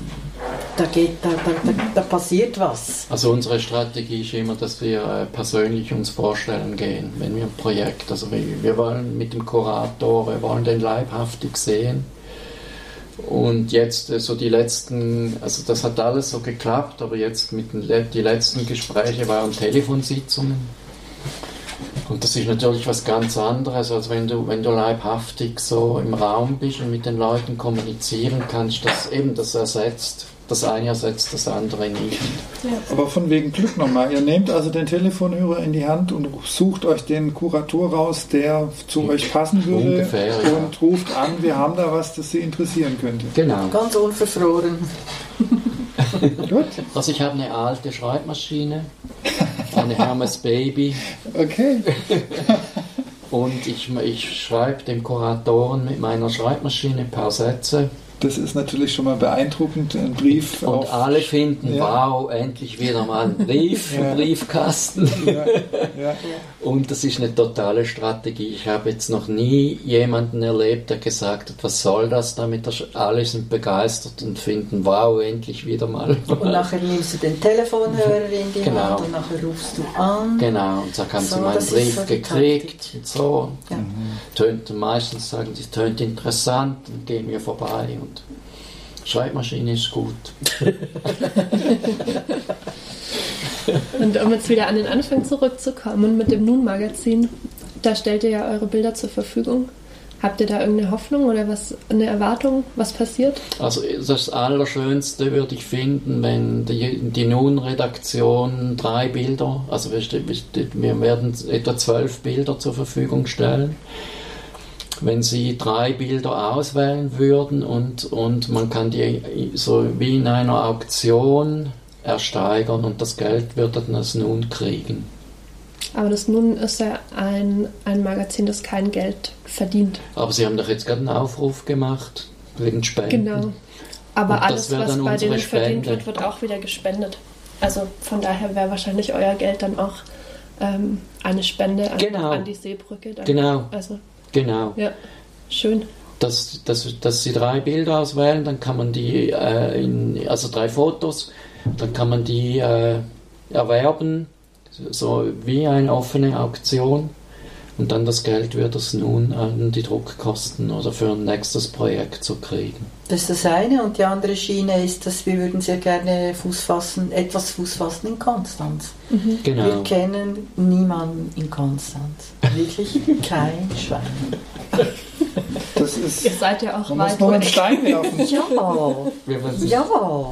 S4: da, geht, da, da, da, passiert was.
S2: Also unsere Strategie ist immer, dass wir äh, persönlich uns vorstellen gehen, wenn wir ein Projekt, also wir, wir wollen mit dem Kurator, wir wollen den leibhaftig sehen. Und jetzt äh, so die letzten, also das hat alles so geklappt, aber jetzt mit den die letzten Gespräche waren Telefonsitzungen. Und das ist natürlich was ganz anderes, als wenn du, wenn du leibhaftig so im Raum bist und mit den Leuten kommunizieren kannst, das eben das ersetzt, das eine ersetzt das andere nicht.
S1: Aber von wegen Glück nochmal. Ihr nehmt also den Telefonhörer in die Hand und sucht euch den Kurator raus, der zu euch passen würde
S2: Ungefähr, ja.
S1: und ruft an, wir haben da was, das Sie interessieren könnte.
S2: Genau.
S4: Ganz unverfroren.
S1: Gut,
S2: Also ich habe eine alte Schreibmaschine, eine Hermes Baby
S1: okay.
S2: und ich, ich schreibe dem Kuratoren mit meiner Schreibmaschine ein paar Sätze
S1: Das ist natürlich schon mal beeindruckend. Ein Brief
S2: und
S1: auf.
S2: alle finden,
S1: Ja.
S2: wow, endlich wieder mal ein Brief
S1: Ja.
S2: im Briefkasten.
S1: Ja, ja.
S2: Und das ist eine totale Strategie. Ich habe jetzt noch nie jemanden erlebt, der gesagt hat, was soll das damit? Alle sind begeistert und finden, wow, endlich wieder mal.
S4: Und nachher nimmst du den Telefonhörer in die
S2: Genau.
S4: Hand und nachher rufst du an.
S2: Genau, und sag, haben
S4: So,
S2: Sie meinen
S4: das
S2: Brief
S4: so
S2: gekriegt
S4: Taktik.
S2: und so.
S4: Ja.
S2: Tönt, meistens sagen sie, es tönt interessant, dann gehen wir vorbei und Schreibmaschine ist gut.
S3: Und um jetzt wieder an den Anfang zurückzukommen mit dem Nun-Magazin, da stellt ihr ja eure Bilder zur Verfügung. Habt ihr da irgendeine Hoffnung oder was, eine Erwartung, was passiert?
S2: Also das Allerschönste würde ich finden, wenn die, die Nun-Redaktion drei Bilder, also wir, wir werden etwa zwölf Bilder zur Verfügung stellen. Wenn Sie drei Bilder auswählen würden und, und man kann die so wie in einer Auktion ersteigern und das Geld wird dann das Nun kriegen.
S3: Aber das Nun ist ja ein, ein Magazin, das kein Geld verdient.
S2: Aber Sie haben doch jetzt gerade einen Aufruf gemacht wegen Spenden.
S3: Genau. Aber
S2: Und
S3: alles, was bei denen verdient
S2: Spende.
S3: wird, wird auch wieder gespendet. Also von daher wäre wahrscheinlich euer Geld dann auch ähm, eine Spende an,
S2: Genau.
S3: an die Seebrücke. Dann.
S2: Genau.
S3: Also,
S2: Genau.
S3: ja, schön.
S2: dass, dass, dass sie drei Bilder auswählen, dann kann man die, äh, in, also drei Fotos, dann kann man die äh, erwerben, so wie eine offene Auktion. Und dann das Geld wird es nun an die Druckkosten oder für ein nächstes Projekt zu kriegen.
S4: Das ist das eine. Und die andere Schiene ist, dass wir würden sehr gerne Fuß fassen, etwas Fuß fassen in Konstanz. Wir
S2: Genau.
S4: kennen niemanden in Konstanz. Wirklich kein Schwein.
S1: Das ist.
S3: Ihr seid ja auch
S1: Man muss
S3: weit
S1: nur einen. Stein werfen.
S4: Ja,
S2: Wir
S4: ja,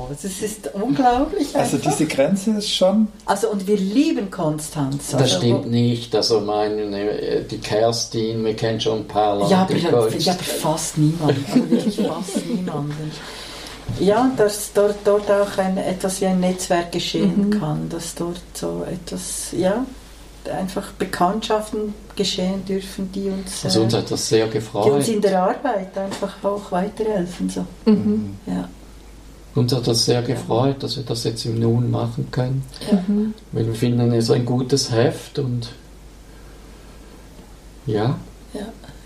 S4: das ist unglaublich.
S1: Also
S4: einfach.
S1: diese Grenze ist schon.
S4: Also und wir lieben Konstanz.
S2: Das
S4: Also,
S2: stimmt nicht. Also meine, äh, die Kerstin, wir kennen schon ein paar Leute.
S4: Ja, aber, ja, aber fast niemand. Also wirklich fast niemanden. Ja, dass dort, dort auch ein, etwas wie ein Netzwerk geschehen kann, dass dort so etwas, ja, einfach Bekanntschaften geschehen dürfen, die uns,
S2: Also uns
S4: äh,
S2: hat das sehr
S4: die uns
S2: gefreut.
S4: in der Arbeit einfach auch weiterhelfen. So.
S3: Mhm.
S4: Ja.
S2: Uns hat das sehr gefreut, dass wir das jetzt im Nun machen können.
S3: Mhm.
S2: Weil wir finden es ein gutes Heft und ja,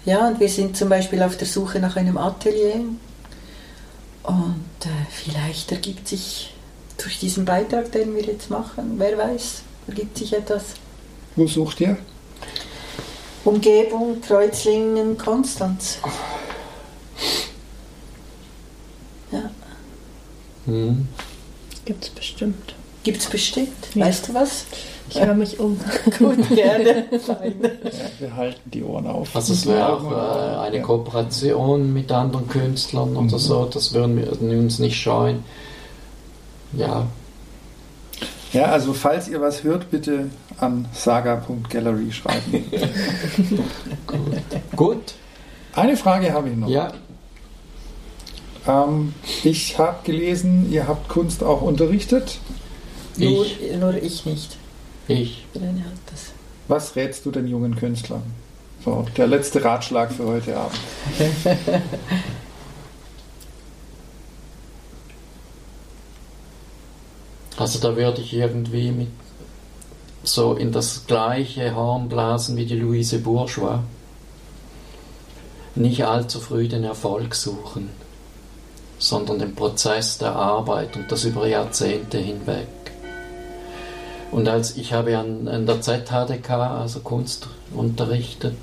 S4: ja, und wir sind zum Beispiel auf der Suche nach einem Atelier und äh, vielleicht ergibt sich durch diesen Beitrag, den wir jetzt machen, wer weiß, ergibt sich etwas.
S1: Wo sucht ihr?
S4: Umgebung Kreuzlingen, Konstanz. Ja.
S2: hm.
S3: Gibt es bestimmt.
S4: Gibt es bestimmt. Ja. Weißt du was?
S3: Ich höre mich um.
S4: Gut, gerne.
S5: Wir halten die Ohren auf.
S2: Also es wäre auch äh, eine ja. Kooperation mit anderen Künstlern mhm. oder so, das würden wir uns nicht scheuen. Ja.
S5: Ja, also falls ihr was hört, bitte an saga.gallery schreiben.
S2: Gut. Gut.
S5: Eine Frage habe ich noch.
S2: Ja.
S5: Ähm, ich habe gelesen, ihr habt Kunst auch unterrichtet.
S4: Nur ich, nur ich nicht.
S2: Ich.
S5: Was rätst du den jungen Künstlern? So, der letzte Ratschlag für heute Abend.
S2: Also da würde ich irgendwie mit so in das gleiche Horn blasen wie die Louise Bourgeois. Nicht allzu früh den Erfolg suchen, sondern den Prozess der Arbeit und das über Jahrzehnte hinweg. Und als ich habe an, an der ZHDK, also Kunst, unterrichtet,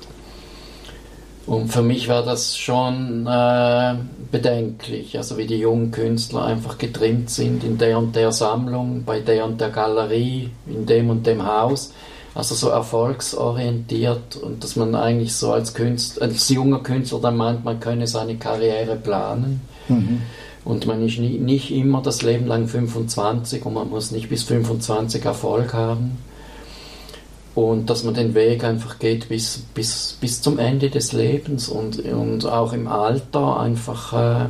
S2: und für mich war das schon äh, bedenklich, also wie die jungen Künstler einfach getrimmt sind in der und der Sammlung, bei der und der Galerie, in dem und dem Haus. Also so erfolgsorientiert und dass man eigentlich so als, Künstler, als junger Künstler dann meint, man könne seine Karriere planen. Mhm. Und man ist nie, nicht immer das Leben lang 25 und man muss nicht bis 25 Erfolg haben und dass man den Weg einfach geht bis, bis, bis zum Ende des Lebens und, und auch im Alter einfach äh,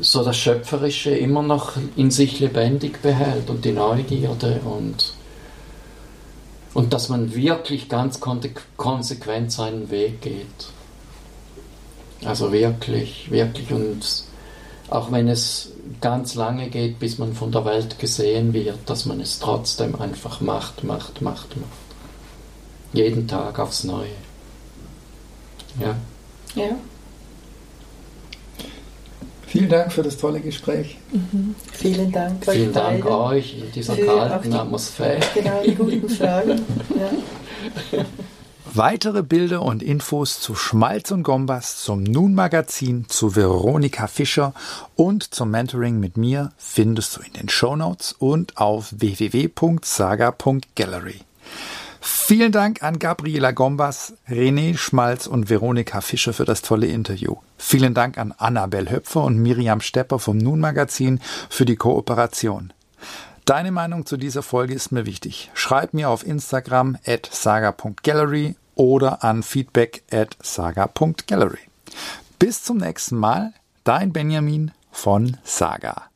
S2: so das Schöpferische immer noch in sich lebendig behält und die Neugierde und, und dass man wirklich ganz konsequent seinen Weg geht. Also wirklich, wirklich und auch wenn es ganz lange geht, bis man von der Welt gesehen wird, dass man es trotzdem einfach macht, macht, macht, macht. Jeden Tag aufs Neue. Ja.
S4: Ja.
S5: Vielen Dank für das tolle Gespräch.
S4: Mhm. Vielen Dank.
S2: Vielen Dank beide. euch in dieser kalten Atmosphäre.
S4: Genau, die guten Fragen. Ja.
S1: Weitere Bilder und Infos zu Schmalz und Gombas, zum Nun Magazin, zu Veronika Fischer und zum Mentoring mit mir findest du in den Show Notes und auf www.saga.gallery. Vielen Dank an Gabriela Gombas, René Schmalz und Veronika Fischer für das tolle Interview. Vielen Dank an Annabel Höpfer und Miriam Stepper vom Nun Magazin für die Kooperation. Deine Meinung zu dieser Folge ist mir wichtig. Schreib mir auf Instagram at saga.gallery oder an feedback at saga.gallery. Bis zum nächsten Mal, dein Benjamin von Saga.